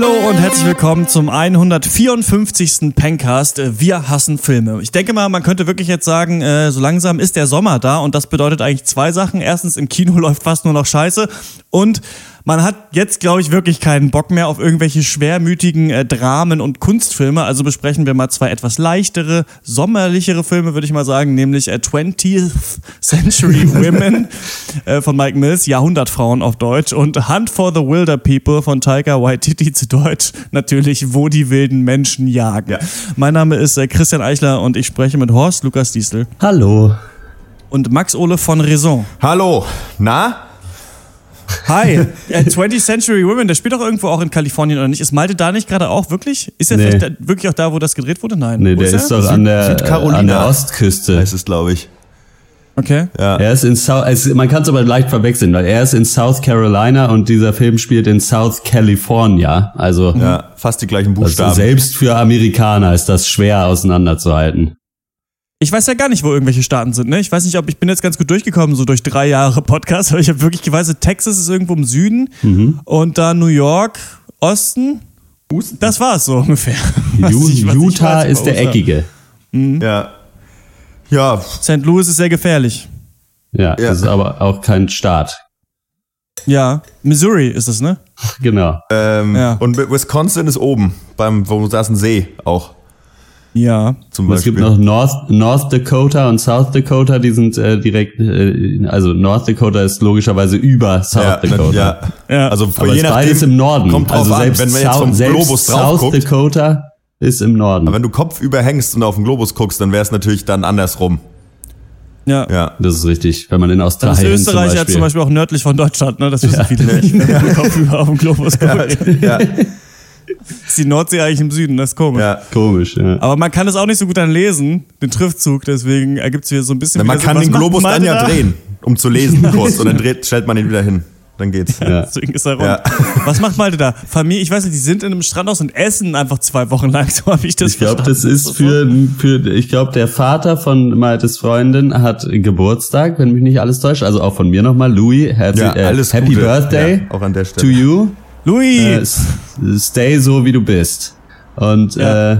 Hallo und herzlich willkommen zum 154. Pencast. Wir hassen Filme. Ich denke mal, man könnte wirklich jetzt sagen, äh, so langsam ist der Sommer da und das bedeutet eigentlich zwei Sachen. Erstens, im Kino läuft fast nur noch Scheiße und man hat jetzt, glaube ich, wirklich keinen Bock mehr auf irgendwelche schwermütigen äh, Dramen und Kunstfilme. Also besprechen wir mal zwei etwas leichtere, sommerlichere Filme, würde ich mal sagen, nämlich äh, 20th Century Women äh, von Mike Mills, Jahrhundertfrauen auf Deutsch und Hunt for the Wilder People von Taika Waititi zu Deutsch. Natürlich, wo die wilden Menschen jagen. Ja. Mein Name ist äh, Christian Eichler und ich spreche mit Horst Lukas Diesel Hallo. und Max Ole von Raison. Hallo, na? Hi, äh, 20th Century Women, der spielt doch irgendwo auch in Kalifornien oder nicht? Ist Malte da nicht gerade auch wirklich? Ist er Nee. vielleicht da, wirklich auch da, wo das gedreht wurde? Nein. Nee, Wo der er? ist doch an der, äh, an der Ostküste. Heißt es, glaube ich. Okay. Er ist in South, also man kann es aber leicht verwechseln, weil er ist in South Carolina und dieser Film spielt in South California. Also, Ja, fast die gleichen also Buchstaben. selbst für Amerikaner ist das schwer auseinanderzuhalten. Ich weiß ja gar nicht, wo irgendwelche Staaten sind. Ne? Ich weiß nicht, ob ich bin jetzt ganz gut durchgekommen, so durch drei Jahre Podcast, aber ich habe wirklich gewusst, Texas ist irgendwo im Süden Mhm. und dann New York, Osten. Das war es so ungefähr. Ju- ich- Utah weiß ist der. Eckige. Ja. Ja, St. Louis ist sehr gefährlich. Ja, Ja. das ist aber auch kein Staat. Ja, Missouri ist es, ne? Genau. ähm, Ja. und Wisconsin ist oben, beim, wo da ist ein See auch, Ja. zum Es Beispiel. gibt noch North, North Dakota und South Dakota, die sind äh, direkt, äh, also North Dakota ist logischerweise über South ja, Dakota. ja. Ja. Also Aber je ist nachdem, beides im Norden. Kommt drauf also an, selbst, wenn man jetzt South, vom selbst Globus drauf South guckt. Dakota ist im Norden. Aber wenn du Kopf überhängst und auf den Globus guckst, dann wäre es natürlich dann andersrum. Ja. Ja. Das ist richtig, wenn man in Dann ist Australien Österreich zum ja zum Beispiel auch nördlich von Deutschland, ne? Das wissen viele nicht. Wenn man Kopf über auf dem Globus guckt. Ja, Ist die Nordsee eigentlich im Süden, das ist komisch. ja. komisch, ja. Aber man kann es auch nicht so gut dann lesen, den Triftzug, deswegen ergibt es wieder so ein bisschen. Man wieder kann den Globus dann ja drehen, um zu lesen kurz. Und dann dreht, stellt man ihn wieder hin. Dann geht's. Ja. Deswegen ist er rund. Ja. Was macht Malte da? Familie, ich weiß nicht, die sind in einem Strandhaus und essen einfach zwei Wochen lang. So habe ich das Ich glaube, das ist für, für ich glaube, der Vater von Maltes Freundin hat Geburtstag, wenn mich nicht alles täuscht. Also auch von mir nochmal, Louis, Ja, äh, alles Happy. Birthday Ja, auch an der to Stelle. you. Louis! Äh, stay so, wie du bist. Und Ja. äh,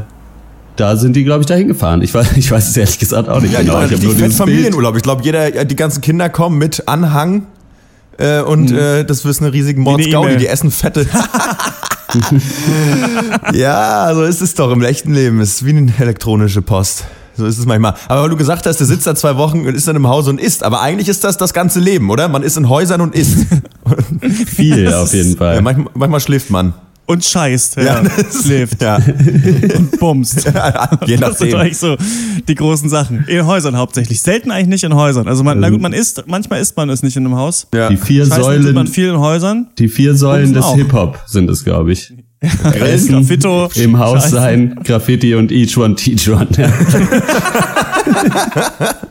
da sind die, glaube ich, da hingefahren. Ich weiß, ich weiß es ehrlich gesagt auch nicht Ja, genau. Ich hab richtig nur. Familienurlaub. Ich glaube, jeder, ja, die ganzen Kinder kommen mit Anhang. Äh, und äh, das ist eine riesige Mordsgaudi, die essen fette. ja, so ist es doch im echten Leben. Es ist wie eine elektronische Post. So ist es manchmal. Aber weil du gesagt hast, der sitzt da zwei Wochen und ist dann im Haus und isst. Aber eigentlich ist das das ganze Leben, oder? Man ist in Häusern und isst. Viel auf jeden ja, Fall. manchmal, manchmal schläft man. Und scheißt, ja. Ja, Schläft Ja, und bumst. je Das sind nachdem. eigentlich so die großen Sachen. In Häusern hauptsächlich. Selten eigentlich nicht in Häusern. Also man, na gut, man isst, manchmal isst man es nicht in einem Haus. Ja. Die vier Scheißen tut man Säulen, viel in Häusern. die vier Säulen des. Hip-Hop sind es, glaube ich. Essen, Graffito, im Haus Scheißen. sein, Graffiti und each one teach one. Ja.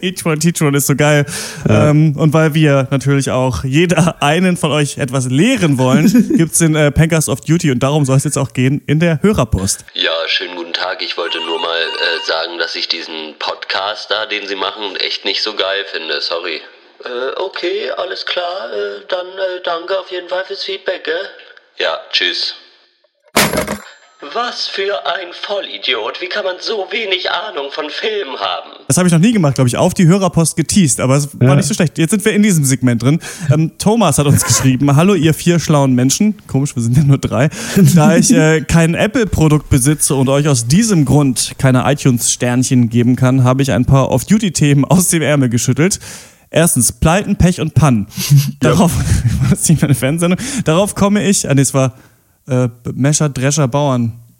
Each one teach one ist so geil. Ähm, und weil wir natürlich auch jeder einen von euch etwas lehren wollen, gibt's den äh, Pankers of Duty und darum soll es jetzt auch gehen in der Hörerpost. Ja, schönen guten Tag. Ich wollte nur mal äh, sagen, dass ich diesen Podcast da, den Sie machen, echt nicht so geil finde. Sorry. Äh, okay, alles klar. Äh, dann äh, danke auf jeden Fall fürs Feedback, gell? Ja, tschüss. Was für ein Vollidiot. Wie kann man so wenig Ahnung von Filmen haben? Das habe ich noch nie gemacht, glaube ich, auf die Hörerpost geteased, aber es war Ja. nicht so schlecht. Jetzt sind wir in diesem Segment drin. Ähm, Thomas hat uns geschrieben, hallo ihr vier schlauen Menschen, komisch, wir sind ja nur drei, da ich äh, kein Apple-Produkt besitze und euch aus diesem Grund keine iTunes-Sternchen geben kann, habe ich ein paar Off-Duty-Themen aus dem Ärmel geschüttelt. Erstens, Pleiten, Pech und Pannen. Darauf, das ist nicht meine Fernsehsendung, darauf komme ich, ah nee, es war äh, Mescher, Drescher,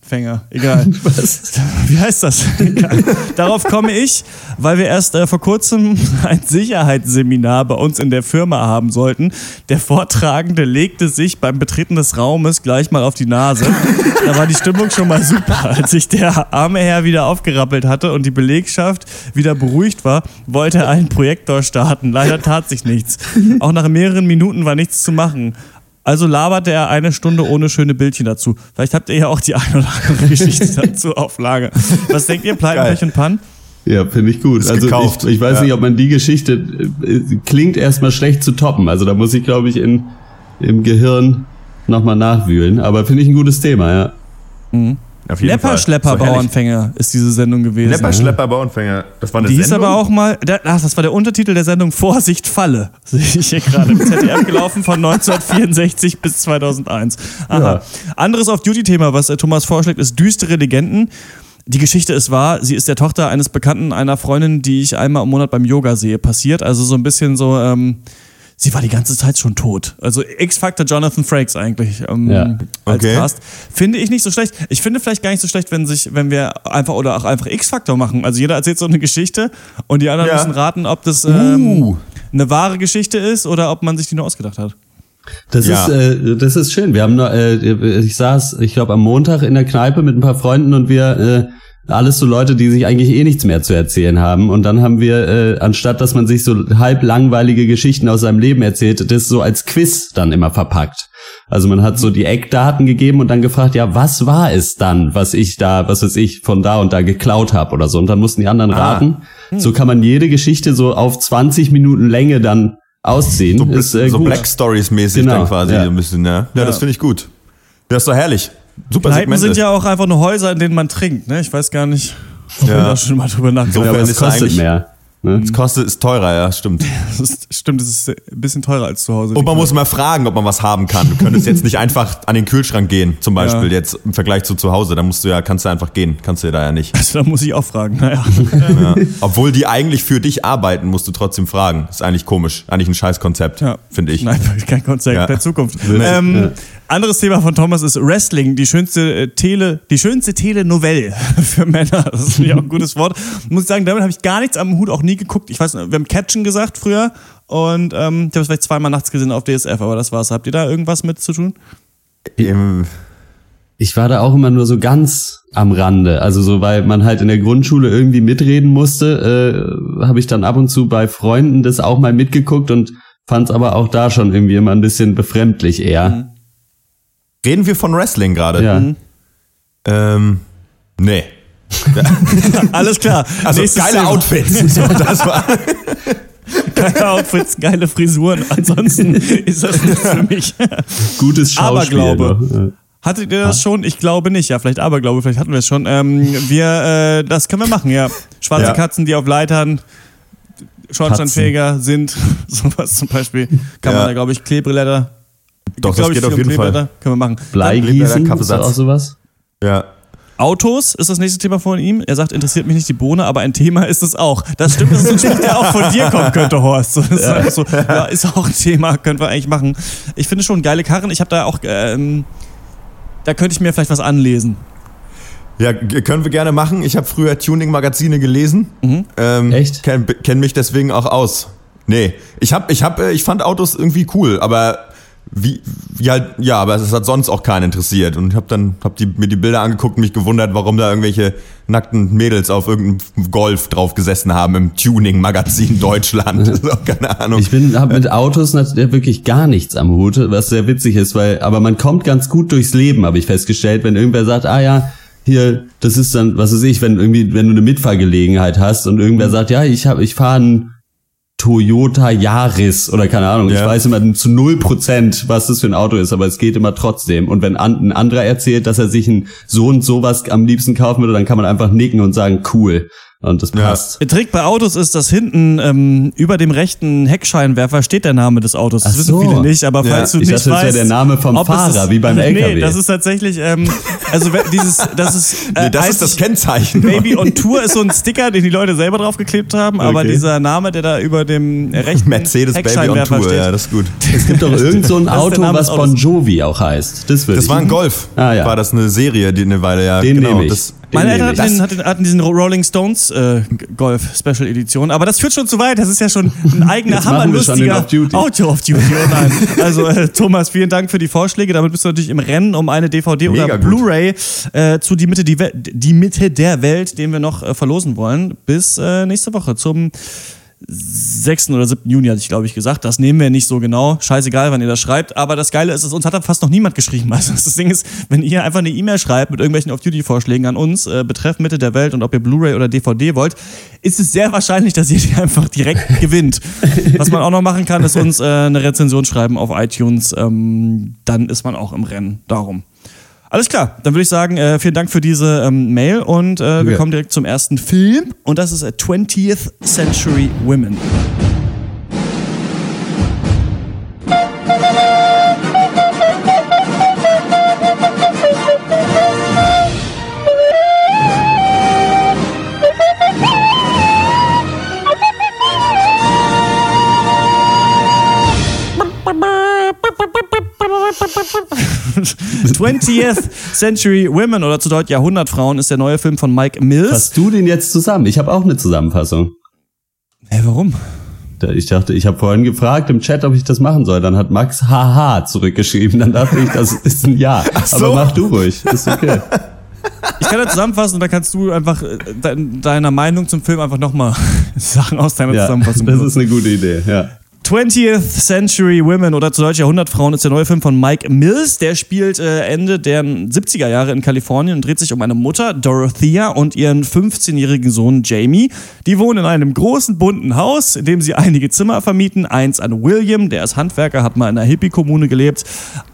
Bauernfänger, egal. Was? Wie heißt das? Egal. Darauf komme ich, weil wir erst äh, vor kurzem ein Sicherheitsseminar bei uns in der Firma haben sollten. Der Vortragende legte sich beim Betreten des Raumes gleich mal auf die Nase. Da war die Stimmung schon mal super. Als sich der arme Herr wieder aufgerappelt hatte und die Belegschaft wieder beruhigt war, wollte er einen Projektor starten. Leider tat sich nichts. Auch nach mehreren Minuten war nichts zu machen. Also laberte er eine Stunde ohne schöne Bildchen dazu. Vielleicht habt ihr ja auch die eine oder andere Geschichte dazu auf Lager. Was denkt ihr, Pleiten. Pech und Pan? Ja, finde ich gut. Ist also gekauft. ich, ich weiß Ja. nicht, ob man die Geschichte äh, klingt erstmal schlecht zu toppen. Also da muss ich, glaube ich, in im Gehirn nochmal nachwühlen. Aber finde ich ein gutes Thema, ja. Auf jeden Lepper, Fall. Schlepper, So. Bauernfänger ist diese Sendung gewesen. Lepper, Schlepper, Bauernfänger. Das war eine Die hieß Sendung? aber auch mal, ach, das war der Untertitel der Sendung Vorsicht Falle. Sehe ich hier gerade im ZDF gelaufen von 1964 bis 2001. Aha. Anderes Off-Duty-Thema, was äh, Thomas vorschlägt, ist düstere Legenden. Die Geschichte ist wahr, sie ist der Tochter eines Bekannten einer Freundin, die ich einmal im Monat beim Yoga sehe, passiert. Also so ein bisschen so, ähm, sie war die ganze Zeit schon tot. Also X-Factor Jonathan Frakes eigentlich ähm, Ja. als Okay. Cast. Finde ich nicht so schlecht. Ich finde vielleicht gar nicht so schlecht, wenn sich, wenn wir einfach oder auch einfach X-Faktor machen. Also jeder erzählt so eine Geschichte und die anderen Ja. müssen raten, ob das ähm, Uh. eine wahre Geschichte ist oder ob man sich die nur ausgedacht hat. Das Ja. ist äh, das ist schön. Wir haben noch, äh, ich saß, ich glaube am Montag in der Kneipe mit ein paar Freunden und wir äh, alles so Leute, die sich eigentlich eh nichts mehr zu erzählen haben. Und dann haben wir, äh, anstatt dass man sich so halb langweilige Geschichten aus seinem Leben erzählt, das so als Quiz dann immer verpackt. Also man hat so die Eckdaten gegeben und dann gefragt, ja, was war es dann, was ich da, was weiß ich, von da und da geklaut habe oder so. Und dann mussten die anderen Ah. raten. So kann man jede Geschichte so auf 20 Minuten Länge dann ausziehen. So, ist, äh, so gut. Black Stories mäßig Genau, dann quasi ja. ein bisschen, ja. Ja, das finde ich gut. Das ist doch herrlich. Super Kneipen Segmente. sind ja auch einfach nur Häuser, in denen man trinkt. Ne? Ich weiß gar nicht, ob wir Ja. da schon mal drüber nachgedacht Ja, aber Insofern ist eigentlich- mehr. Ne? Es kostet, ist teurer, ja, stimmt. Ist, stimmt, es ist ein bisschen teurer als zu Hause. Und man muss mal fragen, ob man was haben kann. Du könntest jetzt nicht einfach an den Kühlschrank gehen, zum Beispiel, Ja. jetzt im Vergleich zu zu Hause. Da musst du ja, kannst du einfach gehen. Kannst du ja da ja nicht. also, da muss ich auch fragen. Naja. Ja. Obwohl die eigentlich für dich arbeiten, musst du trotzdem fragen. Ist eigentlich komisch. Eigentlich ein Scheißkonzept, Ja. finde ich. Nein, kein Konzept Ja. der Zukunft. Ähm, Anderes Thema von Thomas ist Wrestling, die schönste äh, Tele, die schönste Telenovelle für Männer. Das ist ich auch ein gutes Wort. Muss ich sagen, damit habe ich gar nichts am Hut, auch nie geguckt. Ich weiß, wir haben Catchen gesagt früher und ähm, ich habe es vielleicht zweimal nachts gesehen auf DSF, aber das war's. Habt ihr da irgendwas mit zu tun? Ähm, Ich war da auch immer nur so ganz am Rande. Also so, weil man halt in der Grundschule irgendwie mitreden musste, äh, habe ich dann ab und zu bei Freunden das auch mal mitgeguckt und fand es aber auch da schon irgendwie immer ein bisschen befremdlich eher. Reden wir von Wrestling gerade? Ja. Ähm, nee. Alles klar. Also Nächstes geile Thema. Outfits. So, das war. Geile Outfits, geile Frisuren. Ansonsten ist das nichts für mich. Gutes Schauspiel. Aberglaube. Hattet ihr das schon? Ich glaube nicht. Ja, vielleicht Aberglaube, vielleicht hatten wir es schon. Ähm, wir, äh, das können wir machen, ja. Schwarze Ja. Katzen, die auf Leitern Schornsteinfeger sind. Sowas zum Beispiel. Kann Ja. man da, glaube ich, Klebreläder. Doch, das glaub ich, geht auf jeden Fall. Können wir machen. Bleigießen, ist das Kaffeesatz. auch sowas? Ja. Autos ist das nächste Thema von ihm. Er sagt, interessiert mich nicht die Bohne, aber ein Thema ist es auch. Das stimmt, das ist ein Spruch, der auch von dir kommen könnte, Horst. Das ist, einfach so, ja, ist auch ein Thema, können wir eigentlich machen. Ich finde schon geile Karren. Ich habe da auch, ähm, da könnte ich mir vielleicht was anlesen. Ja, können wir gerne machen. Ich habe früher Tuning-Magazine gelesen. Ähm, Echt? Kenn, kenn mich deswegen auch aus. Nee, ich hab, ich hab, äh, ich fand Autos irgendwie cool, aber wie, halt, ja, aber es hat sonst auch keinen interessiert. Und ich habe dann, hab die, mir die Bilder angeguckt und mich gewundert, warum da irgendwelche nackten Mädels auf irgendeinem Golf drauf gesessen haben im Tuning-Magazin Deutschland. Auch keine Ahnung. Ich bin hab mit Autos natürlich wirklich gar nichts am Hut, was sehr witzig ist, weil aber man kommt ganz gut durchs Leben, habe ich festgestellt, wenn irgendwer sagt, ah ja, hier, das ist dann, was weiß ich, wenn irgendwie, wenn du eine Mitfahrgelegenheit hast und irgendwer sagt, ja, ich habe, ich fahre einen Toyota Yaris oder keine Ahnung. Ich Ja. weiß immer zu null Prozent, was das für ein Auto ist, aber es geht immer trotzdem. Und wenn ein anderer erzählt, dass er sich ein so und sowas am liebsten kaufen würde, dann kann man einfach nicken und sagen, cool. Und das Ja. passt. Der Trick bei Autos ist, dass hinten ähm, über dem rechten Heckscheinwerfer steht der Name des Autos. Das Ach wissen so. viele nicht, aber Ja. falls du Ich nicht dachte, das wäre weißt, der Name vom Fahrer, ist- wie beim Nee, LKW. das ist tatsächlich, ähm, also dieses, das ist, äh, nee, das ist das Kennzeichen. Baby on Tour ist so ein Sticker, den die Leute selber draufgeklebt haben, aber Okay. dieser Name, der da über dem rechten Mercedes Baby on Heckscheinwerfer Tour, steht. ja, das ist gut. Es gibt doch irgend so ein ist Auto, was. Bon Jovi auch heißt. Das Das war ein Golf. Ah, ja. War das eine Serie, die eine Weile, ja. Den genau. nehme ich. Das, Meine Eltern hatten, hatten, hatten diesen Rolling Stones äh, Golf Special Edition, aber das führt schon zu weit. Das ist ja schon ein eigener den hammerlustiger. Auto of Duty. Oh nein. Also äh, Thomas, vielen Dank für die Vorschläge. Damit bist du natürlich im Rennen um eine DVD Mega oder. Blu-ray äh, zu die Mitte, die, die Mitte der Welt, den wir noch äh, verlosen wollen. Bis äh, nächste Woche zum 6. oder 7. Juni, hatte ich glaube ich gesagt. Das nehmen wir nicht so genau. Scheißegal, wann ihr das schreibt. Aber das Geile ist, uns hat fast noch niemand geschrieben. Also das Ding ist, wenn ihr einfach eine E-Mail schreibt mit irgendwelchen Off-Duty-Vorschlägen an uns, äh, betreff Mitte der Welt und ob ihr Blu-ray oder DVD wollt, ist es sehr wahrscheinlich, dass ihr die einfach direkt gewinnt. Was man auch noch machen kann, ist uns äh, eine Rezension schreiben auf iTunes. Ähm, dann ist man auch im Rennen. Darum. Alles klar, dann würde ich sagen, äh, vielen Dank für diese ähm, Mail und äh, wir Ja. kommen direkt zum ersten Film und das ist äh, 20th Century Women. Twentieth Century Women oder zu Deutsch Jahrhundertfrauen ist der neue Film von Mike Mills. Fasst du den jetzt zusammen? Ich habe auch eine Zusammenfassung. Hä, warum? Da- Ich dachte, ich habe vorhin gefragt im Chat, ob ich das machen soll. Dann hat Max haha zurückgeschrieben. Dann dachte ich, das ist ein Ja. so. Aber mach du ruhig. Ist okay. Ich kann das zusammenfassen und dann kannst du einfach äh, de deiner Meinung zum Film einfach nochmal Sachen aus deiner Ja, Zusammenfassung das ist eine gute Idee. Ja. 20th Century Women oder zu Deutsch Jahrhundertfrauen ist der neue Film von Mike Mills. Der spielt äh, Ende der 70er Jahre in Kalifornien und dreht sich um eine Mutter, Dorothea, und ihren 15-jährigen Sohn Jamie. Die wohnen in einem großen, bunten Haus, in dem sie einige Zimmer vermieten. Eins an William, der ist Handwerker, hat mal in einer Hippie-Kommune gelebt.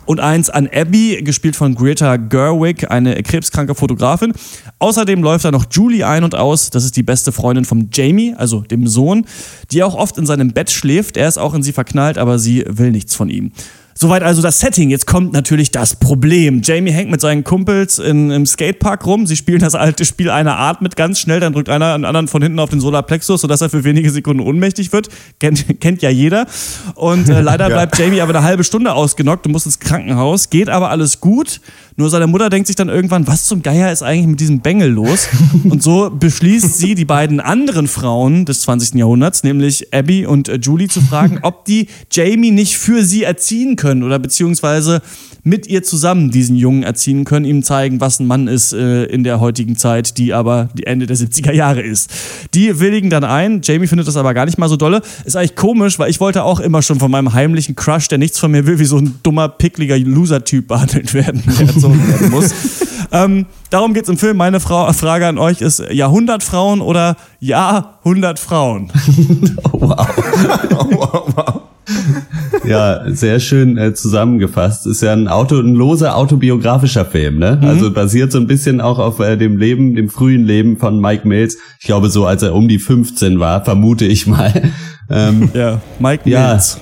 Und eins an Abby, gespielt von Greta Gerwig, eine krebskranke Fotografin. Außerdem läuft da noch Julie ein und aus. Das ist die beste Freundin von Jamie, also dem Sohn, die auch oft in seinem Bett schläft. Er ist auch in sie verknallt, aber sie will nichts von ihm. Soweit also das Setting. Jetzt kommt natürlich das Problem. Jamie hängt mit seinen Kumpels in, im Skatepark rum. Sie spielen das alte Spiel einer Art mit ganz schnell. Dann drückt einer einen anderen von hinten auf den Solarplexus, sodass er für wenige Sekunden ohnmächtig wird. Kennt, kennt ja jeder. Und äh, leider Ja. bleibt Jamie aber eine halbe Stunde ausgenockt und muss ins Krankenhaus. Geht aber alles gut. Nur seine Mutter denkt sich dann irgendwann, was zum Geier ist eigentlich mit diesem Bengel los? Und so beschließt sie, die beiden anderen Frauen des 20. Jahrhunderts, nämlich Abby und äh, Julie, zu fragen, ob die Jamie nicht für sie erziehen können oder beziehungsweise mit ihr zusammen diesen Jungen erziehen können, ihm zeigen, was ein Mann ist äh, in der heutigen Zeit, die aber die Ende der 70er Jahre ist. Die willigen dann ein. Jamie findet das aber gar nicht mal so dolle. Ist eigentlich komisch, weil ich wollte auch immer schon von meinem heimlichen Crush, der nichts von mir will, wie so ein dummer, pickliger Loser-Typ behandelt werden, der erzogen werden muss. ähm, darum geht's im Film. Meine Frau, Frage an euch ist Jahrhundertfrauen oder Jahrhundertfrauen? Ja, sehr schön äh, zusammengefasst. Ist ja ein Auto, ein loser autobiografischer Film, ne? Also basiert so ein bisschen auch auf äh, dem Leben, dem frühen Leben von Mike Mills. Ich glaube, so als er um die 15 war, vermute ich mal. Ähm, Ja, Mike Ja. Mills.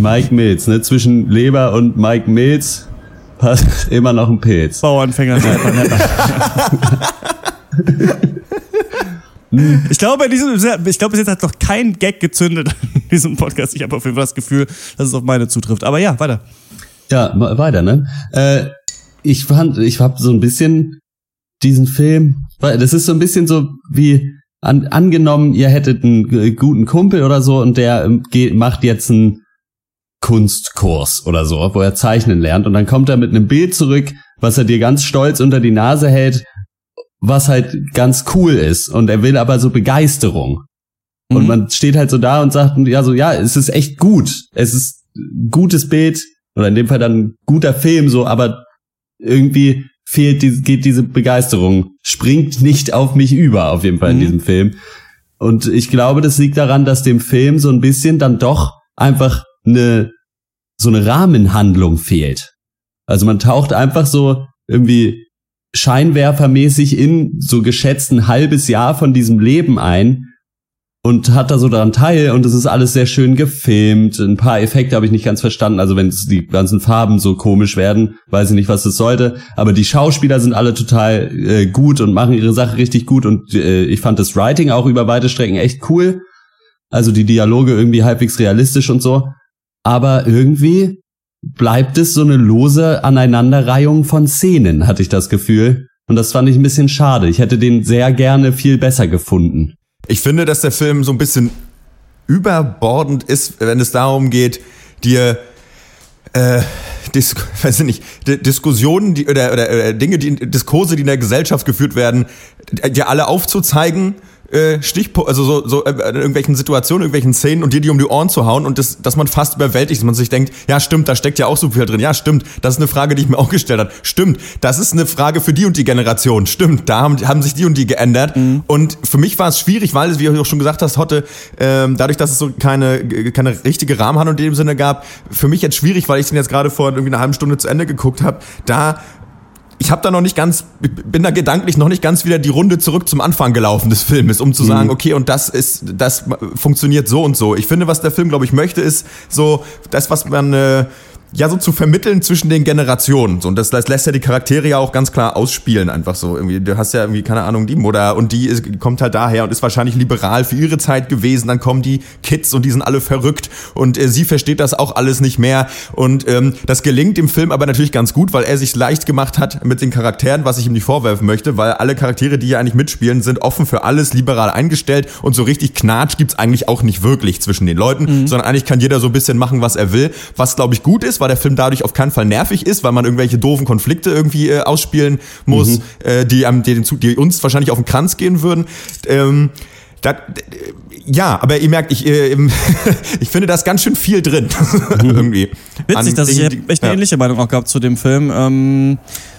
Mike Mills, ne? Zwischen Leber und Mike Mills passt immer noch ein Pilz. Nepper. Ich glaube, in diesem, ich glaube, bis jetzt hat noch kein Gag gezündet diesem Podcast. Ich habe auf jeden Fall das Gefühl, dass es auf meine zutrifft. Aber ja, weiter. Ja, weiter, ne? Äh, ich fand, ich hab so ein bisschen diesen Film, weil das ist so ein bisschen so wie an, angenommen, ihr hättet einen guten Kumpel oder so und der ähm, geht, macht jetzt einen Kunstkurs oder so, wo er zeichnen lernt und dann kommt er mit einem Bild zurück, was er dir ganz stolz unter die Nase hält, was halt ganz cool ist und er will aber so Begeisterung. Und Mhm. man steht halt so da und sagt, ja, so, ja, es ist echt gut. Es ist gutes Bild oder in dem Fall dann ein guter Film so, aber irgendwie fehlt die, geht diese Begeisterung, springt nicht auf mich über, auf jeden Fall in Mhm. diesem Film. Und ich glaube, das liegt daran, dass dem Film so ein bisschen dann doch einfach eine, so eine Rahmenhandlung fehlt. Also man taucht einfach so irgendwie scheinwerfermäßig in so geschätzt ein halbes Jahr von diesem Leben ein und hat da so daran teil und es ist alles sehr schön gefilmt. Ein paar Effekte habe ich nicht ganz verstanden. Also wenn die ganzen Farben so komisch werden, weiß ich nicht, was das sollte. Aber die Schauspieler sind alle total äh, gut und machen ihre Sache richtig gut und äh, ich fand das Writing auch über weite Strecken echt cool. Also die Dialoge irgendwie halbwegs realistisch und so. Aber irgendwie bleibt es so eine lose Aneinanderreihung von Szenen, hatte ich das Gefühl. Und das fand ich ein bisschen schade. Ich hätte den sehr gerne viel besser gefunden. Ich finde, dass der Film so ein bisschen überbordend ist, wenn es darum geht, dir äh, Dis weiß ich nicht, D Diskussionen die, oder, oder, oder Dinge, die Diskurse, die in der Gesellschaft geführt werden, dir alle aufzuzeigen, äh, Stichpunkt, also so, so äh, in irgendwelchen Situationen, irgendwelchen Szenen und dir die um die Ohren zu hauen und das, dass man fast überwältigt, dass man sich denkt, ja stimmt, da steckt ja auch so viel drin, ja stimmt, das ist eine Frage, die ich mir auch gestellt habe, stimmt, das ist eine Frage für die und die Generation, stimmt, da haben, haben sich die und die geändert. Mhm. und für mich war es schwierig, weil es, wie du auch schon gesagt hast, Hotte, ähm, dadurch, dass es so keine, keine richtige Rahmenhandlung in dem Sinne gab, für mich jetzt schwierig, weil ich den jetzt gerade vor irgendwie einer halben Stunde zu Ende geguckt habe, da ich habe da noch nicht ganz, bin da gedanklich noch nicht ganz wieder die Runde zurück zum Anfang gelaufen des Filmes, um zu mhm. sagen, okay, und das ist, das funktioniert so und so. Ich finde, was der Film, glaube ich, möchte, ist so das, was man äh, ja so zu vermitteln zwischen den Generationen. So, und das, das lässt ja die Charaktere ja auch ganz klar ausspielen, einfach so. Irgendwie, du hast ja irgendwie, keine Ahnung, die Mutter und die ist, kommt halt daher und ist wahrscheinlich liberal für ihre Zeit gewesen. Dann kommen die Kids und die sind alle verrückt und äh, sie versteht das auch alles nicht mehr. Und ähm, das gelingt dem Film aber natürlich ganz gut, weil er sich leicht gemacht hat mit den Charakteren, was ich ihm nicht vorwerfen möchte, weil alle Charaktere, die hier eigentlich mitspielen, sind offen für alles, liberal eingestellt und so richtig Knatsch gibt's eigentlich auch nicht wirklich zwischen den Leuten, mhm. sondern eigentlich kann jeder so ein bisschen machen, was er will. Was, glaube ich, gut ist, weil der Film dadurch auf keinen Fall nervig ist, weil man irgendwelche doofen Konflikte irgendwie äh, ausspielen muss, mhm. äh, die, ähm, die, die, uns wahrscheinlich auf den Kranz gehen würden. Ähm, da, ja, aber ihr merkt, ich, äh, ich finde da ist ganz schön viel drin. Mhm. irgendwie. Witzig, dass ich echt eine ja. ähnliche Meinung auch gehabt zu dem Film. Ähm,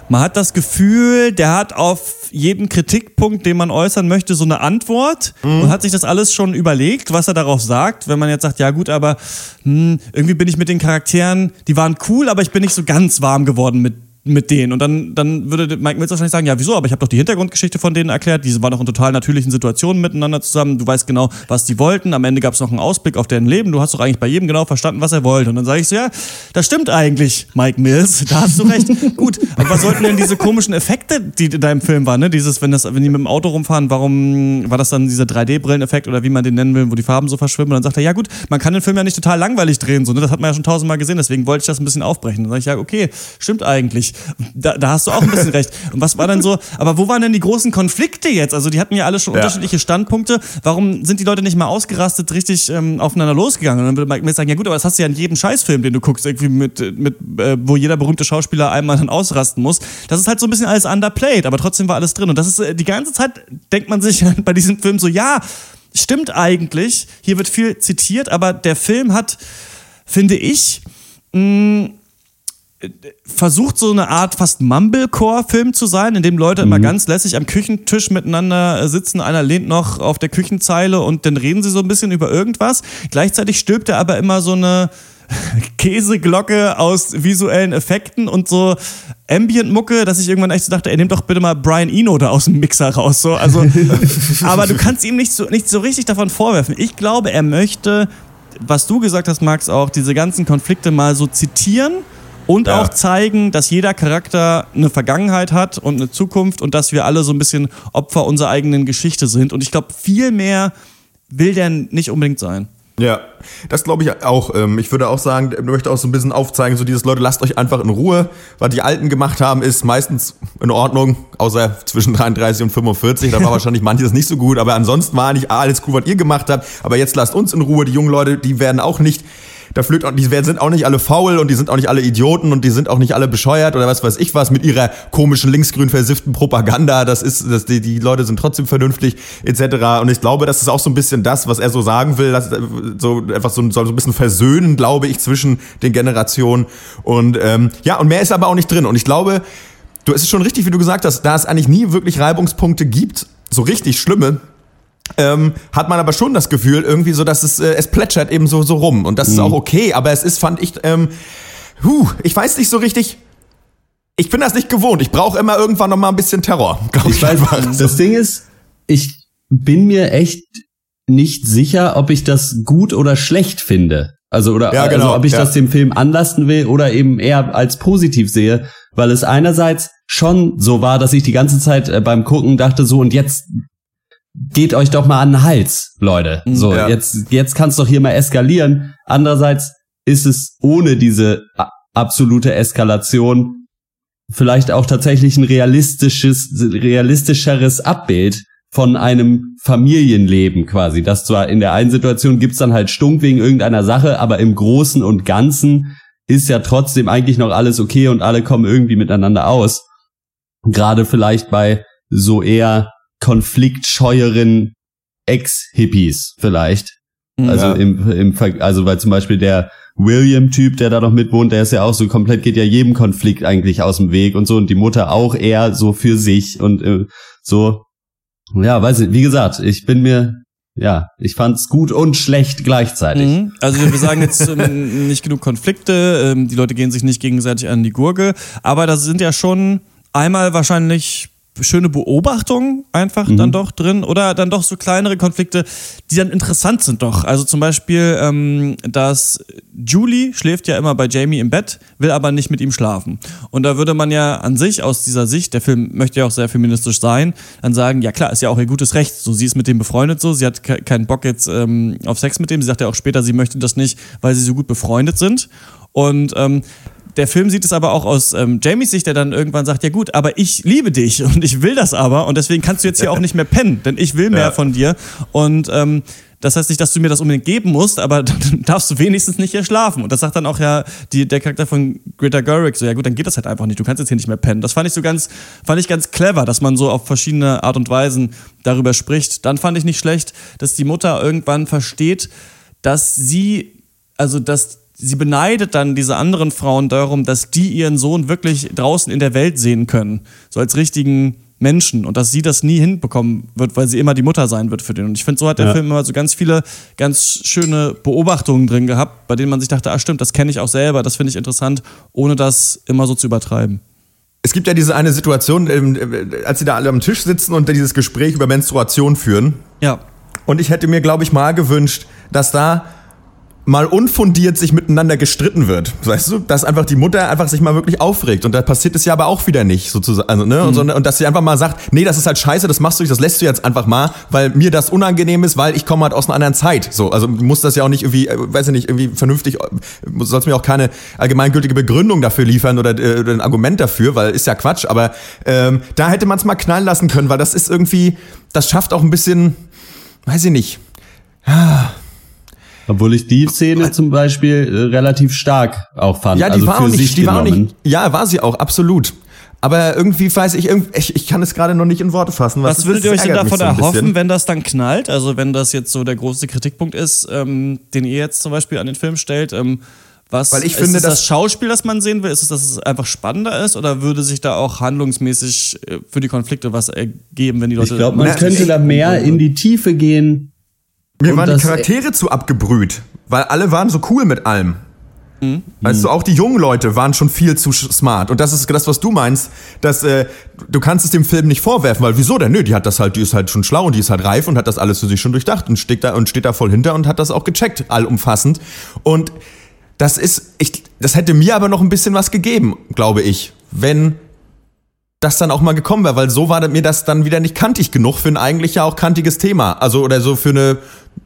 man hat das Gefühl, der hat auf jeden Kritikpunkt, den man äußern möchte, so eine Antwort mhm. und hat sich das alles schon überlegt, was er darauf sagt. Wenn man jetzt sagt, ja gut, aber hm, irgendwie bin ich mit den Charakteren, die waren cool, aber ich bin nicht so ganz warm geworden mit mit denen. Und dann, dann würde Mike Mills wahrscheinlich sagen, ja, wieso? Aber ich habe doch die Hintergrundgeschichte von denen erklärt. Die waren doch in total natürlichen Situationen miteinander zusammen. Du weißt genau, was die wollten. Am Ende gab es noch einen Ausblick auf deren Leben. Du hast doch eigentlich bei jedem genau verstanden, was er wollte. Und dann sage ich so, ja, das stimmt eigentlich, Mike Mills. Da hast du recht. Gut, aber was sollten denn diese komischen Effekte, die in deinem Film waren, ne? Dieses, wenn das, wenn die mit dem Auto rumfahren, warum war das dann dieser 3D-Brilleneffekt oder wie man den nennen will, wo die Farben so verschwimmen? Und dann sagt er, ja gut, man kann den Film ja nicht total langweilig drehen, so, ne? Das hat man ja schon tausendmal gesehen, deswegen wollte ich das ein bisschen aufbrechen. Dann sage ich, ja, okay, stimmt eigentlich. Da, da hast du auch ein bisschen recht. Und was war denn so, aber wo waren denn die großen Konflikte jetzt? Also die hatten ja alle schon ja. unterschiedliche Standpunkte. Warum sind die Leute nicht mal ausgerastet, richtig ähm, aufeinander losgegangen? Und dann würde man sagen, ja gut, aber das hast du ja in jedem Scheißfilm, den du guckst, irgendwie mit, mit äh, wo jeder berühmte Schauspieler einmal dann ausrasten muss. Das ist halt so ein bisschen alles underplayed, aber trotzdem war alles drin. Und das ist äh, die ganze Zeit, denkt man sich bei diesem Film so, ja, stimmt eigentlich, hier wird viel zitiert, aber der Film hat, finde ich, mh, versucht so eine Art fast Mumblecore-Film zu sein, in dem Leute mhm. immer ganz lässig am Küchentisch miteinander äh, sitzen. Einer lehnt noch auf der Küchenzeile und dann reden sie so ein bisschen über irgendwas. Gleichzeitig stülpt er aber immer so eine Käseglocke aus visuellen Effekten und so Ambient-Mucke, dass ich irgendwann echt so dachte, ey, nimm doch bitte mal Brian Eno da aus dem Mixer raus. So. Also, aber du kannst ihm nicht so, nicht so richtig davon vorwerfen. Ich glaube, er möchte, was du gesagt hast, Max, auch diese ganzen Konflikte mal so zitieren und ja. auch zeigen, dass jeder Charakter eine Vergangenheit hat und eine Zukunft und dass wir alle so ein bisschen Opfer unserer eigenen Geschichte sind. Und ich glaube, viel mehr will der nicht unbedingt sein. Ja, das glaube ich auch. Ähm, ich würde auch sagen, ich möchte auch so ein bisschen aufzeigen, so dieses Leute, lasst euch einfach in Ruhe. Was die Alten gemacht haben, ist meistens in Ordnung, außer zwischen 33 und 45. Da war wahrscheinlich manches nicht so gut, aber ansonsten war nicht alles cool, was ihr gemacht habt. Aber jetzt lasst uns in Ruhe. Die jungen Leute, die werden auch nicht da flöht auch, die sind auch nicht alle faul und die sind auch nicht alle Idioten und die sind auch nicht alle bescheuert oder was weiß ich was mit ihrer komischen linksgrün versifften Propaganda. Das ist, das, die, die Leute sind trotzdem vernünftig etc. Und ich glaube, das ist auch so ein bisschen das, was er so sagen will, dass, so einfach so, so ein bisschen versöhnen, glaube ich, zwischen den Generationen. Und ähm, ja, und mehr ist aber auch nicht drin. Und ich glaube, du es ist schon richtig, wie du gesagt hast, da es eigentlich nie wirklich Reibungspunkte gibt, so richtig schlimme, ähm, hat man aber schon das Gefühl, irgendwie so, dass es, äh, es plätschert eben so, so rum. Und das mhm. ist auch okay, aber es ist, fand ich, ähm, huh, ich weiß nicht so richtig. Ich bin das nicht gewohnt. Ich brauche immer irgendwann noch mal ein bisschen Terror, glaube ich. ich weiß, einfach. Das Ding ist, ich bin mir echt nicht sicher, ob ich das gut oder schlecht finde. Also oder ja, genau, also, ob ich ja. das dem Film anlasten will oder eben eher als positiv sehe, weil es einerseits schon so war, dass ich die ganze Zeit äh, beim Gucken dachte so und jetzt geht euch doch mal an den Hals, Leute. Mhm. So, ja. jetzt, jetzt kann es doch hier mal eskalieren. Andererseits ist es ohne diese absolute Eskalation vielleicht auch tatsächlich ein realistisches, realistischeres Abbild von einem Familienleben quasi. Das zwar in der einen Situation gibt's dann halt Stunk wegen irgendeiner Sache, aber im Großen und Ganzen ist ja trotzdem eigentlich noch alles okay und alle kommen irgendwie miteinander aus. Gerade vielleicht bei so eher konfliktscheueren Ex-Hippies vielleicht. Mhm. Also Ja. im, im Ver- also weil zum Beispiel der William-Typ, der da noch mitwohnt, der ist ja auch so komplett, geht ja jedem Konflikt eigentlich aus dem Weg und so und die Mutter auch eher so für sich und äh, so. Ja, weiß nicht, wie gesagt, ich bin mir, ja, ich fand's gut und schlecht gleichzeitig. Mhm. Also wir sagen jetzt ähm, nicht genug Konflikte, ähm, die Leute gehen sich nicht gegenseitig an die Gurgel, aber da sind ja schon einmal wahrscheinlich schöne Beobachtungen einfach dann doch drin oder dann doch so kleinere Konflikte, die dann interessant sind doch. Also zum Beispiel, ähm, dass Julie schläft ja immer bei Jamie im Bett, will aber nicht mit ihm schlafen. Und da würde man ja an sich, aus dieser Sicht, der Film möchte ja auch sehr feministisch sein, dann sagen, ja klar, ist ja auch ihr gutes Recht. So, sie ist mit dem befreundet so, sie hat ke keinen Bock jetzt ähm, auf Sex mit dem. Sie sagt ja auch später, sie möchte das nicht, weil sie so gut befreundet sind. Und ähm, der Film sieht es aber auch aus ähm, Jamies Sicht, der dann irgendwann sagt, ja gut, aber ich liebe dich und ich will das aber und deswegen kannst du jetzt hier auch nicht mehr pennen, denn ich will mehr Ja. von dir und ähm, das heißt nicht, dass du mir das unbedingt geben musst, aber dann darfst du wenigstens nicht hier schlafen. Und das sagt dann auch ja die, der Charakter von Greta Gerwig so, ja gut, dann geht das halt einfach nicht. Du kannst jetzt hier nicht mehr pennen. Das fand ich so ganz, fand ich ganz clever, dass man so auf verschiedene Art und Weisen darüber spricht. Dann fand ich nicht schlecht, dass die Mutter irgendwann versteht, dass sie, also dass sie beneidet dann diese anderen Frauen darum, dass die ihren Sohn wirklich draußen in der Welt sehen können. So als richtigen Menschen. Und dass sie das nie hinbekommen wird, weil sie immer die Mutter sein wird für den. Und ich finde, so hat der Ja. Film immer so ganz viele ganz schöne Beobachtungen drin gehabt, bei denen man sich dachte, ah stimmt, das kenne ich auch selber, das finde ich interessant, ohne das immer so zu übertreiben. Es gibt ja diese eine Situation, ähm, äh, als sie da alle am Tisch sitzen und dieses Gespräch über Menstruation führen. Ja. Und ich hätte mir, glaube ich, mal gewünscht, dass da mal unfundiert sich miteinander gestritten wird. Weißt du, dass einfach die Mutter einfach sich mal wirklich aufregt. Und da passiert es ja aber auch wieder nicht, sozusagen. Also, ne? und, sondern- und dass sie einfach mal sagt, nee, das ist halt scheiße, das machst du nicht, das lässt du jetzt einfach mal, weil mir das unangenehm ist, weil ich komme halt aus einer anderen Zeit. So, also du musst das ja auch nicht irgendwie, äh, weiß ich nicht, irgendwie vernünftig, äh, du sollst mir auch keine allgemeingültige Begründung dafür liefern oder, äh, oder ein Argument dafür, weil ist ja Quatsch. Aber ähm, da hätte man es mal knallen lassen können, weil das ist irgendwie, das schafft auch ein bisschen, weiß ich nicht, Obwohl ich die Szene zum Beispiel äh, relativ stark auch fand. Ja, die also war für auch sich nicht, die war auch nicht. Ja, war sie auch, absolut. Aber irgendwie weiß ich, irgendwie, ich, ich kann es gerade noch nicht in Worte fassen. Was ist- würdet ihr euch denn davon so erhoffen, wenn das dann knallt? Also wenn das jetzt so der große Kritikpunkt ist, ähm, den ihr jetzt zum Beispiel an den Film stellt. Ähm, was Weil ich ist finde, es das Schauspiel, das man sehen will? Ist es, dass es einfach spannender ist? Oder würde sich da auch handlungsmäßig äh, für die Konflikte was ergeben, wenn die Leute. Ich glaube, man könnte da mehr in die Tiefe gehen. Mir und waren die Charaktere zu abgebrüht, weil alle waren so cool mit allem. Mhm. Weißt du, auch die jungen Leute waren schon viel zu smart. Und das ist das, was du meinst, dass äh, du kannst es dem Film nicht vorwerfen, weil wieso denn? Nö, die hat das halt, die ist halt schon schlau und die ist halt reif und hat das alles für sich schon durchdacht und steht da und steht da voll hinter und hat das auch gecheckt, allumfassend. Und das ist, ich, das hätte mir aber noch ein bisschen was gegeben, glaube ich, wenn das dann auch mal gekommen wäre, weil so war mir das dann wieder nicht kantig genug für ein eigentlich ja auch kantiges Thema. Also oder so für eine,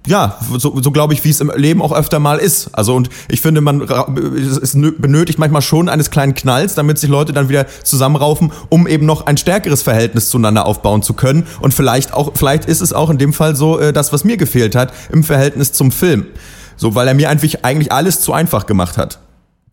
ja, so, so glaube ich, wie es im Leben auch öfter mal ist. Also und ich finde, man es es nö- benötigt manchmal schon eines kleinen Knalls, damit sich Leute dann wieder zusammenraufen, um eben noch ein stärkeres Verhältnis zueinander aufbauen zu können. Und vielleicht auch, vielleicht ist es auch in dem Fall so, äh, das, was mir gefehlt hat, im Verhältnis zum Film. So, weil er mir einfach eigentlich alles zu einfach gemacht hat.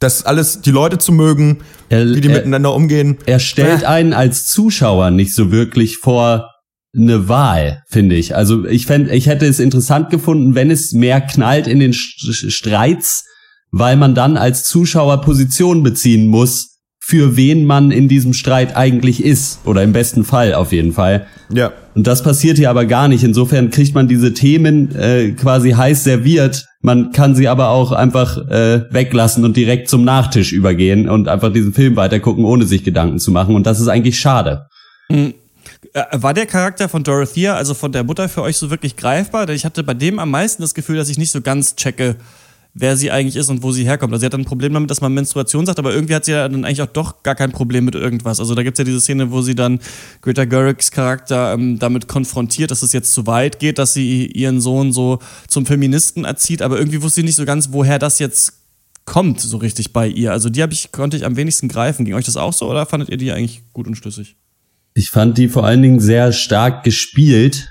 Das alles, die Leute zu mögen, Er- wie die er- miteinander umgehen. Er stellt einen als Zuschauer nicht so wirklich vor eine Wahl, finde ich. Also ich fänd, ich hätte es interessant gefunden, wenn es mehr knallt in den St- St- Streits, weil man dann als Zuschauer Position beziehen muss, für wen man in diesem Streit eigentlich ist. Oder im besten Fall auf jeden Fall. Ja. Und das passiert hier aber gar nicht. Insofern kriegt man diese Themen äh, quasi heiß serviert. Man kann sie aber auch einfach äh, weglassen und direkt zum Nachtisch übergehen und einfach diesen Film weitergucken, ohne sich Gedanken zu machen. Und das ist eigentlich schade. Äh, War der Charakter von Dorothea, also von der Mutter, für euch so wirklich greifbar? Denn ich hatte bei dem am meisten das Gefühl, dass ich nicht so ganz checke, wer sie eigentlich ist und wo sie herkommt. Also sie hat ein Problem damit, dass man Menstruation sagt, aber irgendwie hat sie ja dann eigentlich auch doch gar kein Problem mit irgendwas. Also da gibt's ja diese Szene, wo sie dann Greta Gerwigs Charakter ähm, damit konfrontiert, dass es jetzt zu weit geht, dass sie ihren Sohn so zum Feministen erzieht, aber irgendwie wusste sie nicht so ganz, woher das jetzt kommt, so richtig bei ihr. Also die ich, konnte ich am wenigsten greifen. Ging euch das auch so oder fandet ihr die eigentlich gut und schlüssig? Ich fand die vor allen Dingen sehr stark gespielt.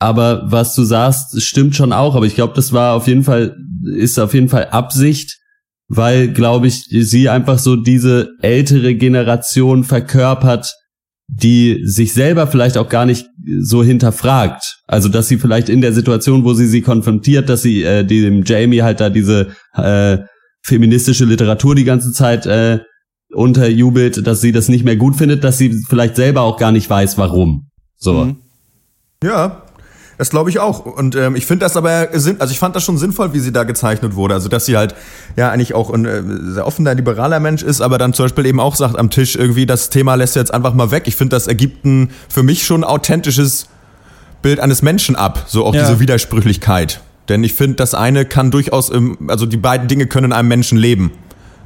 Aber was du sagst, stimmt schon auch. Aber ich glaube, das war auf jeden Fall, ist auf jeden Fall Absicht, weil, glaube ich, sie einfach so diese ältere Generation verkörpert, die sich selber vielleicht auch gar nicht so hinterfragt. Also dass sie vielleicht in der Situation, wo sie sie konfrontiert, dass sie äh, dem Jamie halt da diese äh, feministische Literatur die ganze Zeit äh, unterjubelt, dass sie das nicht mehr gut findet, dass sie vielleicht selber auch gar nicht weiß, warum. So. Mhm. Ja, das glaube ich auch. Und ähm, ich finde das aber, also ich fand das schon sinnvoll, wie sie da gezeichnet wurde. Also, dass sie halt ja eigentlich auch ein äh, sehr offener, liberaler Mensch ist, aber dann zum Beispiel eben auch sagt am Tisch irgendwie, das Thema lässt jetzt einfach mal weg. Ich finde, das ergibt ein für mich schon authentisches Bild eines Menschen ab. So auch ja. diese Widersprüchlichkeit. Denn ich finde, das eine kann durchaus, im, also die beiden Dinge können in einem Menschen leben.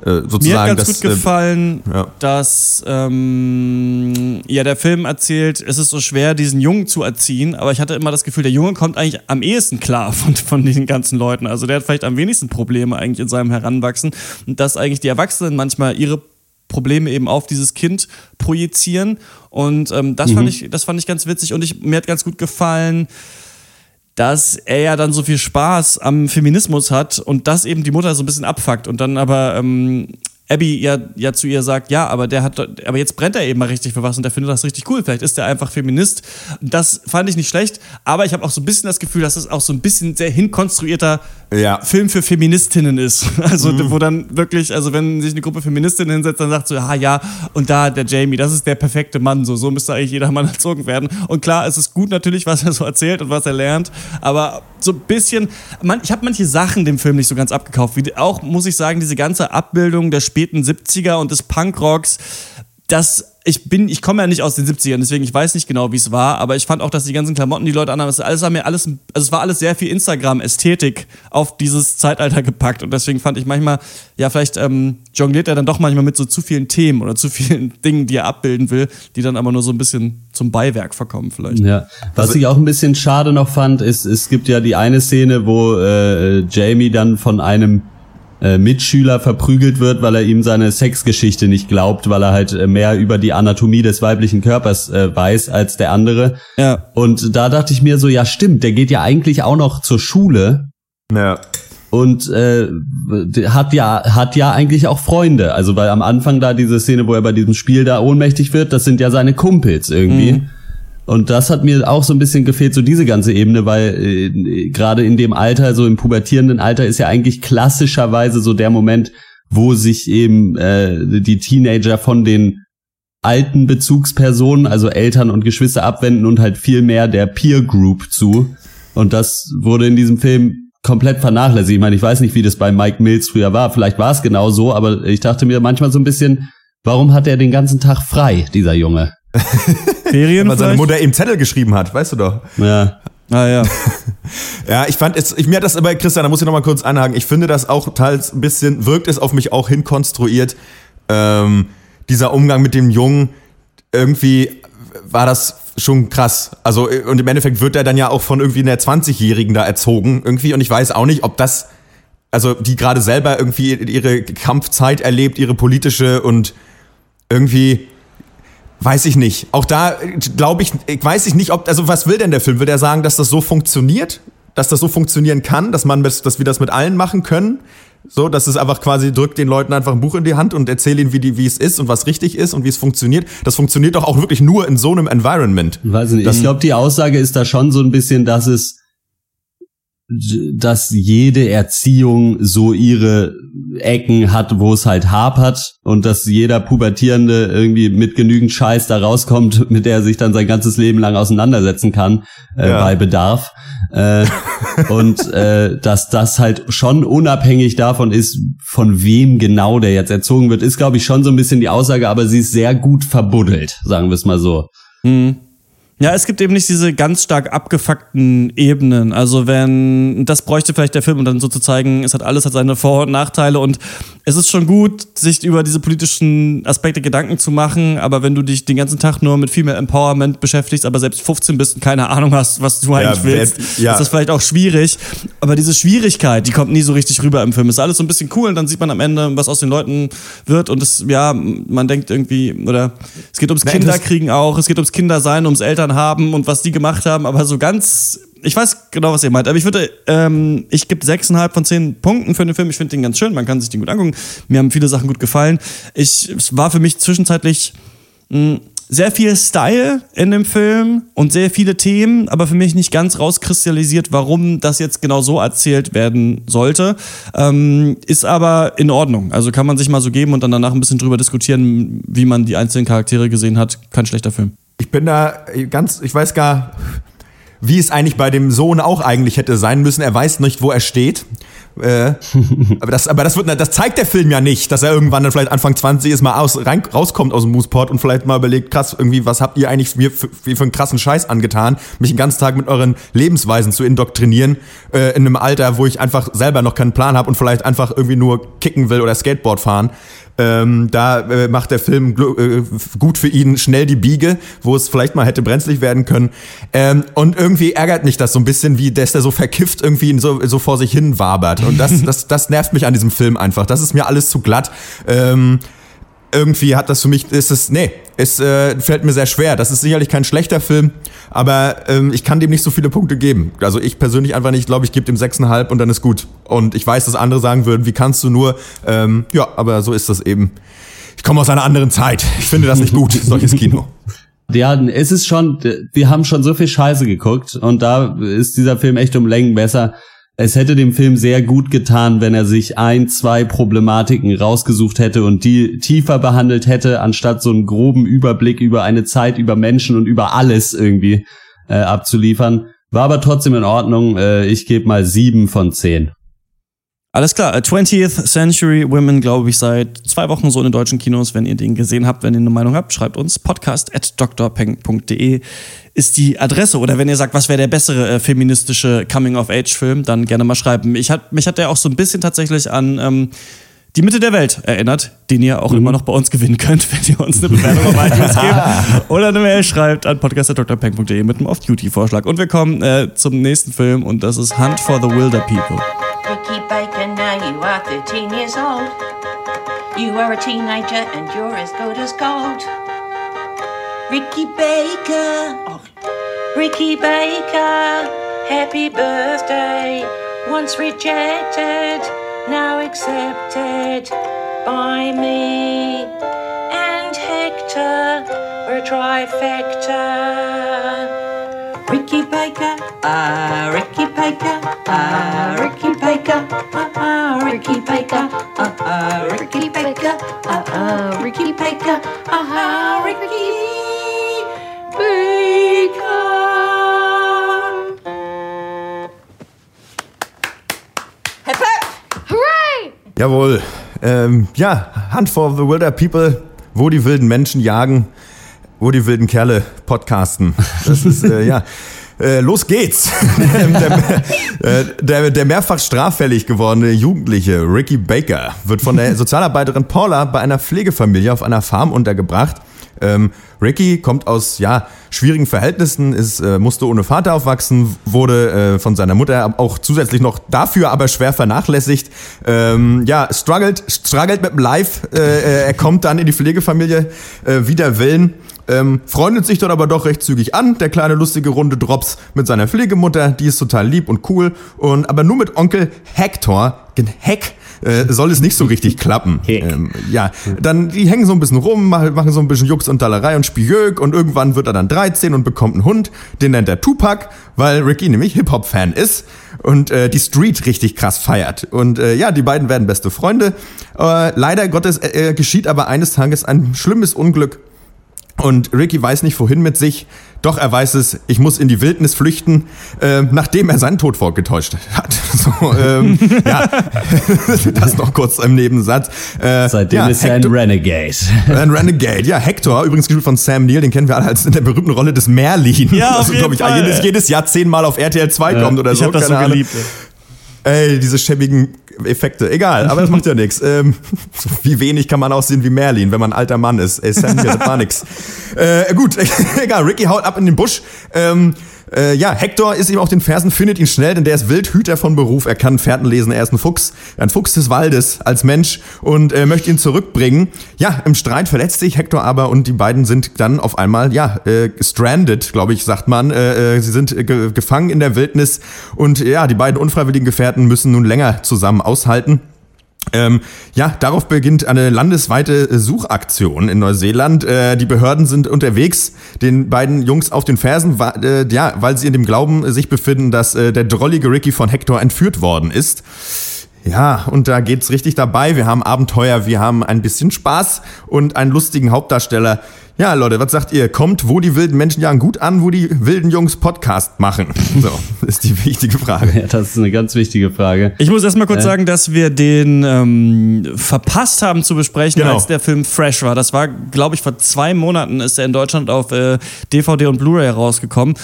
Äh, sozusagen. Mir hat ganz das, gut äh, gefallen, äh, ja. dass ähm, ja der Film erzählt, es ist so schwer, diesen Jungen zu erziehen, aber ich hatte immer das Gefühl, der Junge kommt eigentlich am ehesten klar von, von diesen ganzen Leuten. Also der hat vielleicht am wenigsten Probleme eigentlich in seinem Heranwachsen und dass eigentlich die Erwachsenen manchmal ihre Probleme eben auf dieses Kind projizieren und ähm, das mhm. fand ich das fand ich ganz witzig und ich, mir hat ganz gut gefallen dass er ja dann so viel Spaß am Feminismus hat und das eben die Mutter so ein bisschen abfuckt und dann aber ähm, Abby ja, ja zu ihr sagt, ja, aber der hat, aber jetzt brennt er eben mal richtig für was und der findet das richtig cool. Vielleicht ist er einfach Feminist. Das fand ich nicht schlecht, aber ich habe auch so ein bisschen das Gefühl, dass es auch so ein bisschen sehr hinkonstruierter ja. Film für Feministinnen ist. Also, mhm. wo dann wirklich, also wenn sich eine Gruppe Feministinnen hinsetzt, dann sagt so, ah ja, und da der Jamie, das ist der perfekte Mann, so, so müsste eigentlich jeder Mann erzogen werden. Und klar, es ist gut natürlich, was er so erzählt und was er lernt, aber so ein bisschen, man, ich habe manche Sachen dem Film nicht so ganz abgekauft, wie auch, muss ich sagen, diese ganze Abbildung der späten 70er und des Punkrocks, das ich bin, ich komme ja nicht aus den 70ern, deswegen ich weiß nicht genau, wie es war, aber ich fand auch, dass die ganzen Klamotten, die Leute anhaben, das alles war mir alles, also es war alles sehr viel Instagram-Ästhetik auf dieses Zeitalter gepackt und deswegen fand ich manchmal, ja, vielleicht ähm, jongliert er dann doch manchmal mit so zu vielen Themen oder zu vielen Dingen, die er abbilden will, die dann aber nur so ein bisschen zum Beiwerk verkommen vielleicht. Ja, was also, ich auch ein bisschen schade noch fand, ist, es gibt ja die eine Szene, wo äh, Jamie dann von einem äh, Mitschüler verprügelt wird, weil er ihm seine Sexgeschichte nicht glaubt, weil er halt äh, mehr über die Anatomie des weiblichen Körpers äh, weiß als der andere. Ja. Und da dachte ich mir so, ja stimmt, der geht ja eigentlich auch noch zur Schule. Ja. Und äh, hat ja hat ja eigentlich auch Freunde, also weil am Anfang da diese Szene, wo er bei diesem Spiel da ohnmächtig wird, das sind ja seine Kumpels irgendwie. Mhm. Und das hat mir auch so ein bisschen gefehlt, so diese ganze Ebene, weil äh, gerade in dem Alter, so im pubertierenden Alter, ist ja eigentlich klassischerweise so der Moment, wo sich eben äh, die Teenager von den alten Bezugspersonen, also Eltern und Geschwister abwenden und halt viel mehr der Peer Group zu. Und das wurde in diesem Film komplett vernachlässigt. Ich meine, ich weiß nicht, wie das bei Mike Mills früher war. Vielleicht war es genau so, aber ich dachte mir manchmal so ein bisschen, warum hat er den ganzen Tag frei, dieser Junge? Ferien Weil seine Mutter ihm Zettel geschrieben hat, weißt du doch. Ja. Ah ja. ja, ich fand es, ich mir hat das aber, Christian, da muss ich noch mal kurz einhaken. Ich finde das auch teils ein bisschen, wirkt es auf mich auch hinkonstruiert. Ähm, dieser Umgang mit dem Jungen, irgendwie war das schon krass. Also, und im Endeffekt wird er dann ja auch von irgendwie einer 20-Jährigen da erzogen, irgendwie. Und ich weiß auch nicht, ob das, also die gerade selber irgendwie ihre Kampfzeit erlebt, ihre politische und irgendwie Weiß ich nicht. Auch da glaube ich, weiß ich nicht, ob, also was will denn der Film? Will der sagen, dass das so funktioniert? Dass das so funktionieren kann, dass man, dass wir das mit allen machen können? So, dass es einfach quasi drückt den Leuten einfach ein Buch in die Hand und erzählt ihnen, wie, die, wie es ist und was richtig ist und wie es funktioniert. Das funktioniert doch auch wirklich nur in so einem Environment. Weiß nicht. Ich glaube, die Aussage ist da schon so ein bisschen, dass es dass jede Erziehung so ihre Ecken hat, wo es halt hapert und dass jeder Pubertierende irgendwie mit genügend Scheiß da rauskommt, mit der er sich dann sein ganzes Leben lang auseinandersetzen kann äh, ja. bei Bedarf. Äh, und äh, dass das halt schon unabhängig davon ist, von wem genau der jetzt erzogen wird, ist, glaube ich, schon so ein bisschen die Aussage, aber sie ist sehr gut verbuddelt, sagen wir es mal so. Mhm. Ja, es gibt eben nicht diese ganz stark abgefuckten Ebenen. Also wenn, das bräuchte vielleicht der Film, um dann so zu zeigen, es hat alles hat seine Vor- und Nachteile und es ist schon gut, sich über diese politischen Aspekte Gedanken zu machen, aber wenn du dich den ganzen Tag nur mit Female Empowerment beschäftigst, aber selbst 15 bist und keine Ahnung hast, was du eigentlich ja, willst, ja. ist das vielleicht auch schwierig. Aber diese Schwierigkeit, die kommt nie so richtig rüber im Film. Ist alles so ein bisschen cool und dann sieht man am Ende, was aus den Leuten wird und es, ja, man denkt irgendwie, oder es geht ums Kinderkriegen auch, es geht ums Kindersein, ums Eltern Eltern haben und was die gemacht haben, aber so ganz. Ich weiß genau, was ihr meint, aber ich würde, ähm, ich gebe sechseinhalb von zehn Punkten für den Film. Ich finde den ganz schön, man kann sich den gut angucken. Mir haben viele Sachen gut gefallen. Ich, es war für mich zwischenzeitlich mh, hm, sehr viel Style in dem Film und sehr viele Themen, aber für mich nicht ganz rauskristallisiert, warum das jetzt genau so erzählt werden sollte. Ähm, ist aber in Ordnung. Also kann man sich mal so geben und dann danach ein bisschen drüber diskutieren, wie man die einzelnen Charaktere gesehen hat. Kein schlechter Film. Ich bin da ganz, ich weiß gar, wie es eigentlich bei dem Sohn auch eigentlich hätte sein müssen. Er weiß nicht, wo er steht. Äh, aber das, aber das, wird, das zeigt der Film ja nicht, dass er irgendwann dann vielleicht Anfang 20 ist, mal aus, rein, rauskommt aus dem Mooseport und vielleicht mal überlegt, krass, irgendwie, was habt ihr eigentlich mir für, für einen krassen Scheiß angetan, mich den ganzen Tag mit euren Lebensweisen zu indoktrinieren, äh, in einem Alter, wo ich einfach selber noch keinen Plan habe und vielleicht einfach irgendwie nur kicken will oder Skateboard fahren. Ähm, da äh, macht der Film äh, gut für ihn schnell die Biege, wo es vielleicht mal hätte brenzlig werden können. Ähm, und irgendwie ärgert mich das so ein bisschen, wie dass der so verkifft irgendwie so, so vor sich hin wabert. Und das, das, das nervt mich an diesem Film einfach. Das ist mir alles zu glatt. Ähm, irgendwie hat das für mich, ist es, nee, es äh, fällt mir sehr schwer. Das ist sicherlich kein schlechter Film, aber ähm, ich kann dem nicht so viele Punkte geben. Also ich persönlich einfach nicht, glaube ich, gebe dem 6,5 und dann ist gut. Und ich weiß, dass andere sagen würden, wie kannst du nur? Ähm, ja, aber so ist das eben. Ich komme aus einer anderen Zeit. Ich finde das nicht gut, solches Kino. Ja, es ist schon, wir haben schon so viel Scheiße geguckt und da ist dieser Film echt um Längen besser es hätte dem Film sehr gut getan, wenn er sich ein, zwei Problematiken rausgesucht hätte und die tiefer behandelt hätte, anstatt so einen groben Überblick über eine Zeit, über Menschen und über alles irgendwie äh, abzuliefern. War aber trotzdem in Ordnung. Äh, ich gebe mal sieben von zehn. Alles klar, 20th Century Women, glaube ich, seit zwei Wochen so in den deutschen Kinos. Wenn ihr den gesehen habt, wenn ihr eine Meinung habt, schreibt uns podcast at drpeng.de ist die Adresse. Oder wenn ihr sagt, was wäre der bessere äh, feministische Coming-of-Age-Film, dann gerne mal schreiben. Ich hat, mich hat der auch so ein bisschen tatsächlich an ähm, die Mitte der Welt erinnert, den ihr auch mhm. immer noch bei uns gewinnen könnt, wenn ihr uns eine Bewertung auf iTunes gebt oder eine Mail schreibt an podcast.drpeng.de mit einem Off-Duty-Vorschlag. Und wir kommen äh, zum nächsten Film und das ist Hunt for the Wilder People. Now you are 13 years old. You are a teenager and you're as good as gold. Ricky Baker, oh, Ricky Baker, happy birthday. Once rejected, now accepted by me and Hector. We're a trifecta. Ricky Baker, ah, Ricky Baker, ah, Ricky Baker, ah, ah, Ricky Baker, ah, ah, Ricky Baker, ah, ah, Ricky Baker, ah, ah, Ricky. Jawohl. Ähm, ja, Hunt for the Wilder People, wo die wilden Menschen jagen, wo die wilden Kerle podcasten. Das ist, äh, ja. Äh, los geht's. der, äh, der, der mehrfach straffällig gewordene Jugendliche Ricky Baker wird von der Sozialarbeiterin Paula bei einer Pflegefamilie auf einer Farm untergebracht. Ähm, Ricky kommt aus ja, schwierigen Verhältnissen, ist, äh, musste ohne Vater aufwachsen, wurde äh, von seiner Mutter auch zusätzlich noch dafür aber schwer vernachlässigt. Ähm, ja, struggelt, struggelt mit dem Life. Äh, er kommt dann in die Pflegefamilie äh, wider Willen. Ähm, freundet sich dort aber doch recht zügig an. Der kleine lustige runde Drops mit seiner Pflegemutter, die ist total lieb und cool. Und aber nur mit Onkel Hector, Heck, äh, soll es nicht so richtig klappen. Ähm, ja, dann die hängen so ein bisschen rum, machen so ein bisschen Jux und Dallerei und Spieljög und irgendwann wird er dann 13 und bekommt einen Hund, den nennt er Tupac, weil Ricky nämlich Hip-Hop-Fan ist und äh, die Street richtig krass feiert. Und äh, ja, die beiden werden beste Freunde. Äh, leider Gottes äh, geschieht aber eines Tages ein schlimmes Unglück und Ricky weiß nicht, wohin mit sich. Doch er weiß es, ich muss in die Wildnis flüchten, äh, nachdem er seinen Tod vorgetäuscht hat. So, ähm, ja, das noch kurz im Nebensatz. Äh, Seitdem ja, ist er ein Renegade. Ein Renegade, ja. Hector, übrigens gespielt von Sam Neill, den kennen wir alle als in der berühmten Rolle des Merlin. Ja, also, glaube ich, jedes, jedes Jahr zehnmal auf RTL 2 ja, kommt oder ich so. Ich habe das so Ahnung. Ey, diese schäbigen Effekte. Egal, aber das macht ja nichts. Ähm, wie wenig kann man aussehen wie Merlin, wenn man ein alter Mann ist? Ey, Sam, das war nix. Äh, gut, egal. Ricky haut ab in den Busch. Ähm, äh, ja, Hector ist ihm auf den Fersen, findet ihn schnell, denn der ist Wildhüter von Beruf. Er kann Pferden lesen, er ist ein Fuchs, ein Fuchs des Waldes als Mensch und äh, möchte ihn zurückbringen. Ja, im Streit verletzt sich Hector aber und die beiden sind dann auf einmal, ja, äh, stranded, glaube ich, sagt man. Äh, äh, sie sind ge gefangen in der Wildnis und ja, die beiden unfreiwilligen Gefährten müssen nun länger zusammen aushalten. Ähm, ja, darauf beginnt eine landesweite Suchaktion in Neuseeland. Äh, die Behörden sind unterwegs, den beiden Jungs auf den Fersen, äh, ja, weil sie in dem Glauben sich befinden, dass äh, der drollige Ricky von Hector entführt worden ist. Ja, und da geht's richtig dabei. Wir haben Abenteuer, wir haben ein bisschen Spaß und einen lustigen Hauptdarsteller. Ja, Leute, was sagt ihr? Kommt, wo die wilden Menschen jagen gut an, wo die wilden Jungs Podcast machen? So, ist die wichtige Frage. Ja, das ist eine ganz wichtige Frage. Ich muss erstmal kurz äh. sagen, dass wir den ähm, verpasst haben zu besprechen, genau. als der Film fresh war. Das war, glaube ich, vor zwei Monaten ist er in Deutschland auf äh, DVD und Blu-ray rausgekommen.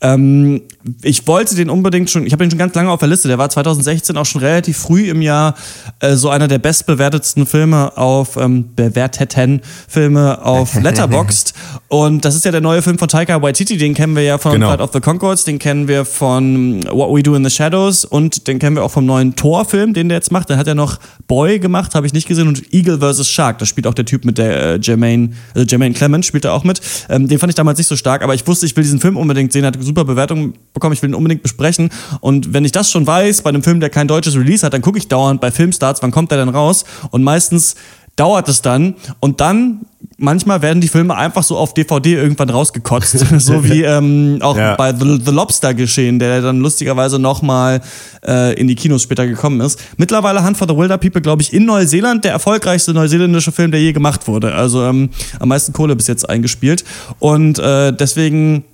Ähm, ich wollte den unbedingt schon, ich habe ihn schon ganz lange auf der Liste. Der war 2016 auch schon relativ früh im Jahr äh, so einer der bestbewertetsten Filme auf ähm, bewerteten Filme auf Letterboxd. Und das ist ja der neue Film von Taika Waititi. Den kennen wir ja von genau. Flight of the Concords, den kennen wir von What We Do in the Shadows und den kennen wir auch vom neuen Thor-Film, den der jetzt macht. Der hat ja noch Boy gemacht, habe ich nicht gesehen und Eagle vs. Shark. Da spielt auch der Typ mit der äh, Jermaine, also Jermaine Clement spielt da auch mit. Ähm, den fand ich damals nicht so stark, aber ich wusste, ich will diesen Film unbedingt sehen. Hat super Bewertungen bekommen, ich will ihn unbedingt besprechen. Und wenn ich das schon weiß, bei einem Film, der kein deutsches Release hat, dann gucke ich dauernd bei Filmstarts, wann kommt der denn raus? Und meistens dauert es dann und dann manchmal werden die Filme einfach so auf DVD irgendwann rausgekotzt, so wie ähm, auch ja. bei The, The, Lobster geschehen, der dann lustigerweise nochmal äh, in die Kinos später gekommen ist. Mittlerweile Hunt for the Wilder People, glaube ich, in Neuseeland der erfolgreichste neuseeländische Film, der je gemacht wurde. Also ähm, am meisten Kohle bis jetzt eingespielt und äh, deswegen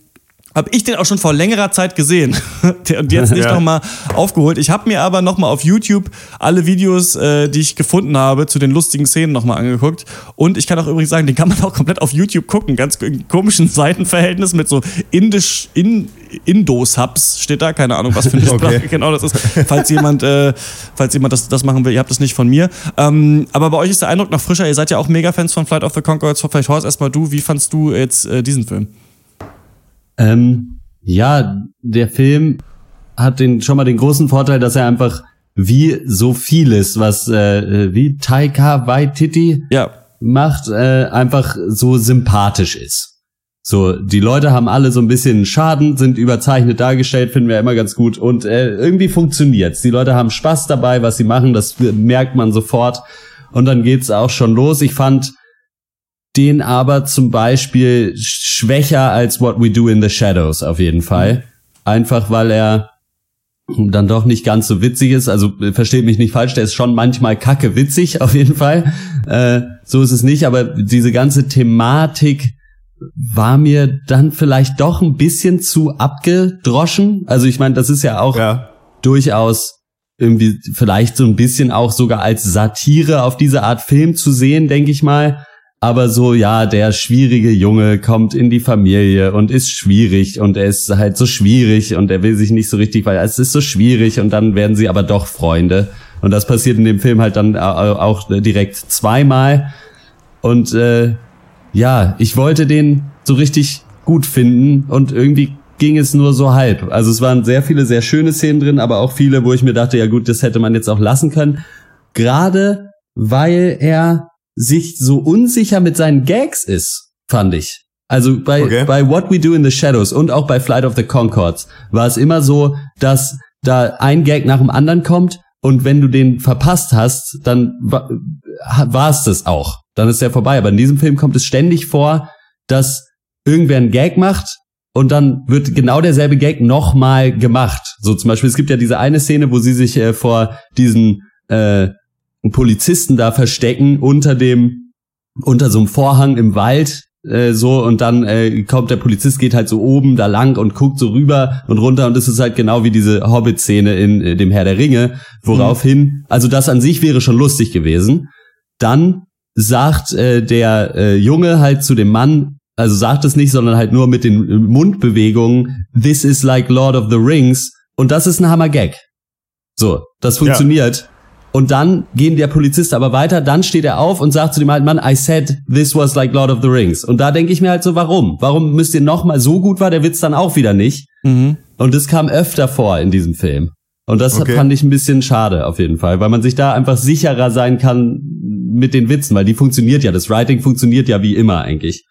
habe ich den auch schon vor längerer Zeit gesehen und jetzt nicht ja. nochmal aufgeholt. Ich habe mir aber nochmal auf YouTube alle Videos, äh, die ich gefunden habe, zu den lustigen Szenen nochmal angeguckt. Und ich kann auch übrigens sagen, den kann man auch komplett auf YouTube gucken. Ganz komischen Seitenverhältnis mit so indisch, in, Indo-Subs steht da. Keine Ahnung, was für eine Sprache okay. genau das ist. Falls jemand, äh, falls jemand das, das machen will, ihr habt das nicht von mir. Ähm, aber bei euch ist der Eindruck noch frischer. Ihr seid ja auch Mega-Fans von Flight of the Conchords. Vielleicht Horst erstmal du. Wie fandst du jetzt äh, diesen Film? Ähm, ja, der Film hat den schon mal den großen Vorteil, dass er einfach wie so vieles, was äh, wie Taika Waititi ja. macht, äh, einfach so sympathisch ist. So, die Leute haben alle so ein bisschen Schaden, sind überzeichnet dargestellt, finden wir immer ganz gut und äh, irgendwie funktioniert's. Die Leute haben Spaß dabei, was sie machen, das merkt man sofort und dann geht's auch schon los. Ich fand den aber zum Beispiel schwächer als What We Do in the Shadows auf jeden Fall. Einfach weil er dann doch nicht ganz so witzig ist. Also versteht mich nicht falsch, der ist schon manchmal kacke witzig auf jeden Fall. Äh, so ist es nicht, aber diese ganze Thematik war mir dann vielleicht doch ein bisschen zu abgedroschen. Also ich meine, das ist ja auch ja. durchaus irgendwie vielleicht so ein bisschen auch sogar als Satire auf diese Art Film zu sehen, denke ich mal aber so, ja, der schwierige Junge kommt in die Familie und ist schwierig und er ist halt so schwierig und er will sich nicht so richtig, weil es ist so schwierig und dann werden sie aber doch Freunde. Und das passiert in dem Film halt dann auch direkt zweimal. Und äh, ja, ich wollte den so richtig gut finden und irgendwie ging es nur so halb. Also es waren sehr viele sehr schöne Szenen drin, aber auch viele, wo ich mir dachte, ja gut, das hätte man jetzt auch lassen können. Gerade weil er sich so unsicher mit seinen Gags ist, fand ich. Also bei, okay. bei What We Do in the Shadows und auch bei Flight of the Concords war es immer so, dass da ein Gag nach dem anderen kommt und wenn du den verpasst hast, dann war es das auch. Dann ist der vorbei. Aber in diesem Film kommt es ständig vor, dass irgendwer einen Gag macht und dann wird genau derselbe Gag nochmal gemacht. So zum Beispiel, es gibt ja diese eine Szene, wo sie sich äh, vor diesen äh, Polizisten da verstecken unter dem, unter so einem Vorhang im Wald, äh, so und dann äh, kommt der Polizist geht halt so oben da lang und guckt so rüber und runter und es ist halt genau wie diese Hobbit-Szene in äh, dem Herr der Ringe, woraufhin, mhm. also das an sich wäre schon lustig gewesen. Dann sagt äh, der äh, Junge halt zu dem Mann, also sagt es nicht, sondern halt nur mit den Mundbewegungen, this is like Lord of the Rings und das ist ein Hammer-Gag. So, das funktioniert. Ja. Und dann gehen der Polizist aber weiter, dann steht er auf und sagt zu dem alten Mann, I said this was like Lord of the Rings. Und da denke ich mir halt so, warum? Warum müsst ihr nochmal, so gut war der Witz dann auch wieder nicht? Mhm. Und das kam öfter vor in diesem Film. Und das okay. fand ich ein bisschen schade auf jeden Fall, weil man sich da einfach sicherer sein kann mit den Witzen, weil die funktioniert ja, das Writing funktioniert ja wie immer eigentlich.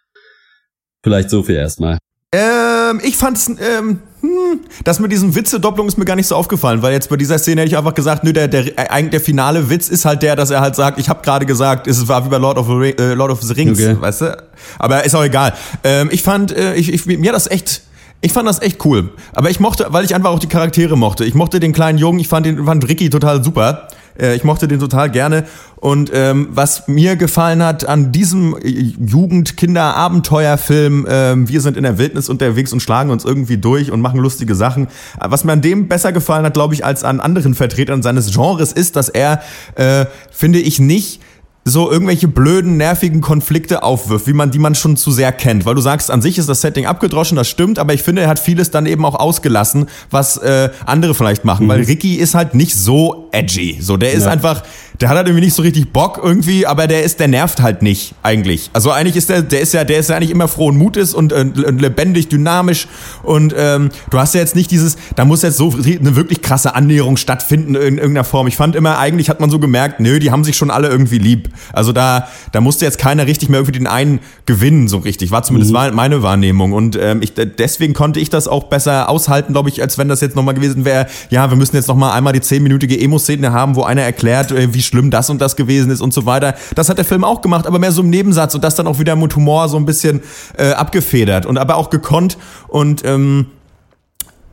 Vielleicht so viel erstmal. Ähm, ich fand's, ähm, hm, das mit diesen Witze-Doppelung ist mir gar nicht so aufgefallen, weil jetzt bei dieser Szene hätte ich einfach gesagt, nö, der, der, eigentlich der finale Witz ist halt der, dass er halt sagt, ich habe gerade gesagt, es war wie bei Lord of äh, Lord of the Rings, Okay. weißt du? Aber ist auch egal. Ähm, ich fand, äh, ich, ich, mir das echt, ich fand das echt cool. Aber ich mochte, weil ich einfach auch die Charaktere mochte. Ich mochte den kleinen Jungen, ich fand den, fand Ricky total super. Äh, Ich mochte den total gerne. Und ähm, was mir gefallen hat an diesem äh, Jugend-Kinder-Abenteuerfilm, ähm, wir sind in der Wildnis unterwegs und schlagen uns irgendwie durch und machen lustige Sachen. Äh, Was mir an dem besser gefallen hat, glaube ich, als an anderen Vertretern seines Genres, ist, dass er, äh, finde ich, nicht so irgendwelche blöden, nervigen Konflikte aufwirft, wie man, die man schon zu sehr kennt. Weil du sagst, an sich ist das Setting abgedroschen, das stimmt, aber ich finde, er hat vieles dann eben auch ausgelassen, was äh, andere vielleicht machen. Weil Ricky ist halt nicht so edgy. So, der ist Ja. einfach, der hat halt irgendwie nicht so richtig Bock irgendwie, aber der ist, der nervt halt nicht eigentlich. Also eigentlich ist der, der ist ja, der ist ja eigentlich immer frohen Mutes und, äh, und lebendig, dynamisch und ähm, du hast ja jetzt nicht dieses, da muss jetzt so eine wirklich krasse Annäherung stattfinden in irgendeiner Form. Ich fand immer, eigentlich hat man so gemerkt, nö, die haben sich schon alle irgendwie lieb. Also da, da musste jetzt keiner richtig mehr irgendwie den einen gewinnen, so richtig. War zumindest war meine Wahrnehmung. Und ähm, ich, deswegen konnte ich das auch besser aushalten, glaube ich, als wenn das jetzt nochmal gewesen wäre, ja, wir müssen jetzt nochmal einmal die zehnminütige Emo-Szene haben, wo einer erklärt, äh, wie schlimm das und das gewesen ist und so weiter. Das hat der Film auch gemacht, aber mehr so im Nebensatz und das dann auch wieder mit Humor so ein bisschen äh, abgefedert und aber auch gekonnt. Und ähm,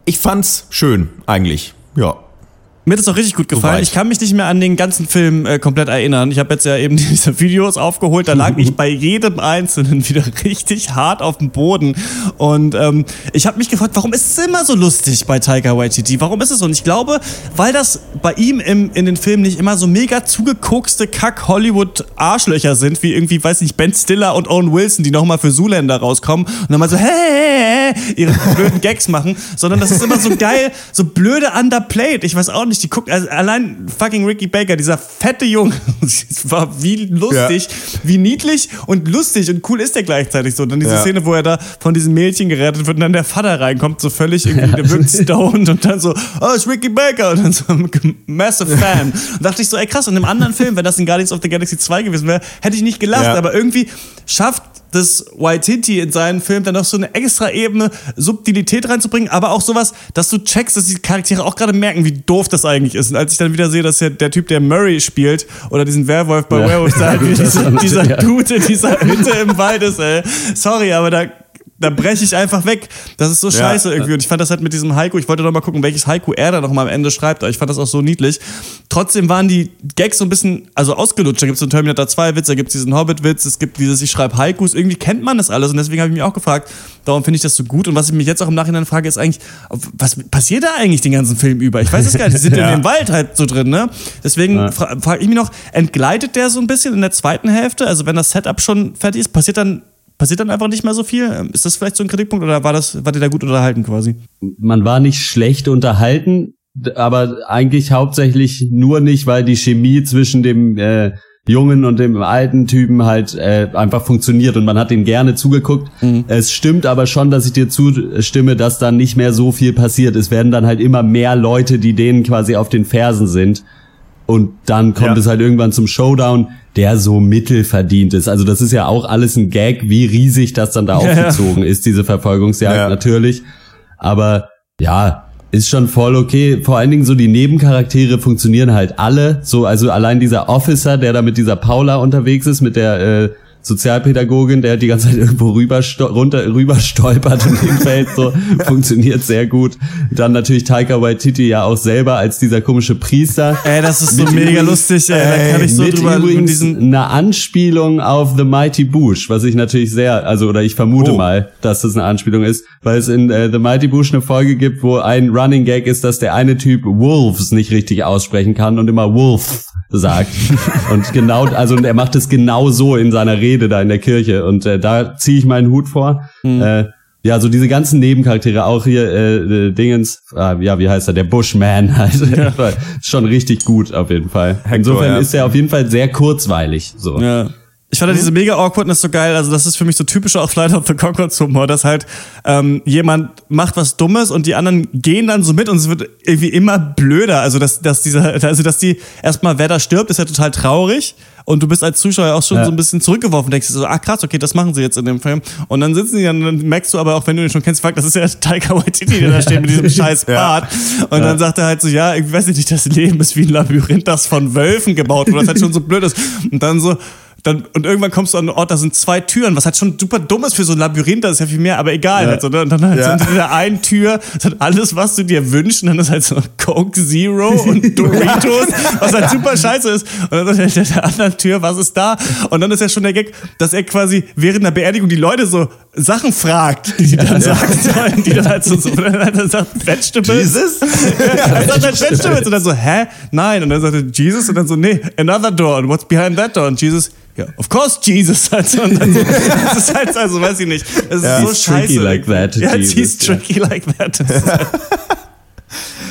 ich fand's schön, eigentlich. Ja. Mir hat es auch richtig gut gefallen. Ich kann mich nicht mehr an den ganzen Film äh, komplett erinnern. Ich habe jetzt ja eben diese Videos aufgeholt. Da lag ich bei jedem Einzelnen wieder richtig hart auf dem Boden. Und ähm, ich habe mich gefragt, warum ist es immer so lustig bei Taika Waititi? Warum ist es so? Und ich glaube, weil das bei ihm im, in den Filmen nicht immer so mega zugekokste Kack-Hollywood-Arschlöcher sind, wie irgendwie, weiß nicht, Ben Stiller und Owen Wilson, die nochmal für Zoolander rauskommen und dann mal so, hey, hey, hey, ihre blöden Gags machen, sondern das ist immer so geil, so blöde underplayed. Ich weiß auch nicht, die gucken, also allein fucking Ricky Baker, dieser fette Junge, war wie lustig, wie niedlich und lustig und cool ist der gleichzeitig so. Und dann diese Ja. Szene, wo er da von diesem Mädchen gerettet wird und dann der Vater reinkommt, so völlig irgendwie, der wirkt stoned und dann so, oh, ist Ricky Baker und dann so ein massive Fan. Und dachte ich so, ey krass, und im anderen Film, wenn das in Guardians of the Galaxy 2 gewesen wäre, hätte ich nicht gelacht, Ja. aber irgendwie schafft das Waititi in seinen Film dann noch so eine extra Ebene Subtilität reinzubringen, aber auch sowas, dass du checkst, dass die Charaktere auch gerade merken, wie doof das eigentlich ist. Und als ich dann wieder sehe, dass ja der Typ, der Murray spielt, oder diesen Werwolf bei Ja. Werewolf, da halt dieser, dieser. Dude in dieser Hütte im Wald ist, ey. Sorry, aber da, da breche ich einfach weg. Das ist so Ja. scheiße irgendwie. Und ich fand das halt mit diesem Haiku, ich wollte noch mal gucken, welches Haiku er da noch mal am Ende schreibt, aber ich fand das auch so niedlich. Trotzdem waren die Gags so ein bisschen, also ausgelutscht. Da gibt es einen Terminator 2 Witz, da gibt es diesen Hobbit-Witz, es gibt dieses, ich schreibe Haikus. Irgendwie kennt man das alles und deswegen habe ich mich auch gefragt, darum finde ich das so gut. Und was ich mich jetzt auch im Nachhinein frage, ist eigentlich, was passiert da eigentlich den ganzen Film über? Ich weiß es gar nicht. Die sind Ja. in dem Wald halt so drin, ne? Deswegen fra frage ich mich noch, entgleitet der so ein bisschen in der zweiten Hälfte? Also wenn das Setup schon fertig ist, passiert dann Passiert dann einfach nicht mehr so viel? Ist das vielleicht so ein Kritikpunkt oder war das, war dir da gut unterhalten quasi? man war nicht schlecht unterhalten, aber eigentlich hauptsächlich nur nicht, weil die Chemie zwischen dem äh, jungen und dem alten Typen halt äh, einfach funktioniert und man hat ihm gerne zugeguckt. Es stimmt aber schon, dass ich dir zustimme, dass dann nicht mehr so viel passiert. Es werden dann halt immer mehr Leute, die denen quasi auf den Fersen sind. Und dann kommt Ja. es halt irgendwann zum Showdown, der so mittelverdient ist. Also das ist ja auch alles ein Gag, wie riesig das dann da Ja, aufgezogen ist, diese Verfolgungsjagd Ja. natürlich. Aber ja, ist schon voll okay. Vor allen Dingen so die Nebencharaktere funktionieren halt alle. So, also allein dieser Officer, der da mit dieser Paula unterwegs ist, mit der äh, Sozialpädagogin, der die ganze Zeit irgendwo rüber, runter, rüber stolpert und hinfällt, so funktioniert sehr gut. Dann natürlich Taika Waititi ja auch selber als dieser komische Priester. Ey, das ist so Mit mega übrigens- lustig, ey. Da kann ich so mit drüber übrigens diesen. eine Anspielung auf The Mighty Boosh, was ich natürlich sehr, also oder ich vermute Oh. mal, dass das eine Anspielung ist, weil es in äh, The Mighty Boosh eine Folge gibt, wo ein Running Gag ist, dass der eine Typ Wolves nicht richtig aussprechen kann und immer Wolf sagt. und genau, also und er macht es genau so in seiner Rede da in der Kirche und äh, da ziehe ich meinen Hut vor. Mhm. Äh, ja, so diese ganzen Nebencharaktere, auch hier äh, äh, Dingens, ah, ja, wie heißt er, der Bushman halt, schon richtig gut auf jeden Fall. Insofern ja. ist er auf jeden Fall sehr kurzweilig. So. Ja. Ich fand halt diese mega Awkwardness so geil. Also, das ist für mich so typischer auch Flight of the Conchords Humor, dass halt ähm, jemand macht was Dummes und die anderen gehen dann so mit und es wird irgendwie immer blöder. Also, dass, dass dieser, also dass die erstmal, wer da stirbt, ist ja total traurig. Und du bist als Zuschauer auch schon ja. so ein bisschen zurückgeworfen, denkst du so, ah krass, okay, das machen sie jetzt in dem Film. Und dann sitzen die dann, dann merkst du aber auch, wenn du ihn schon kennst, fuck, das ist ja Taika Waititi, der da steht mit diesem scheiß Bart. Ja. Und dann sagt er halt so, ja, ich weiß nicht, das Leben ist wie ein Labyrinth, das von Wölfen gebaut wurde, das halt schon so blöd ist. Und dann so, dann, und irgendwann kommst du an einen Ort, da sind zwei Türen, was halt schon super dumm ist für so ein Labyrinth, das ist ja viel mehr, aber egal. Ja. Halt so, ne? Und dann halt ja. sind in der einen Tür, das hat alles, was du dir wünschst, und dann ist halt so Coke Zero und Doritos, was halt super scheiße ist. Und dann ist halt in der anderen Tür, was ist da? Und dann ist ja schon der Gag, dass er quasi während der Beerdigung die Leute so Sachen fragt, die sie dann ja. sagen sollen, die dann halt so, so dann sagt, Vegetables. Jesus? ja, er sagt halt Vegetables und dann so, hä? Nein. Und dann sagt er, Jesus und dann so, nee, another door. And what's behind that door? Und Jesus, ja, of course Jesus. Also, und dann so, das ist halt, also weiß ich nicht. Es ist ja, so scheiße. Tricky like that. Ja, Jesus, he's tricky yeah. like that.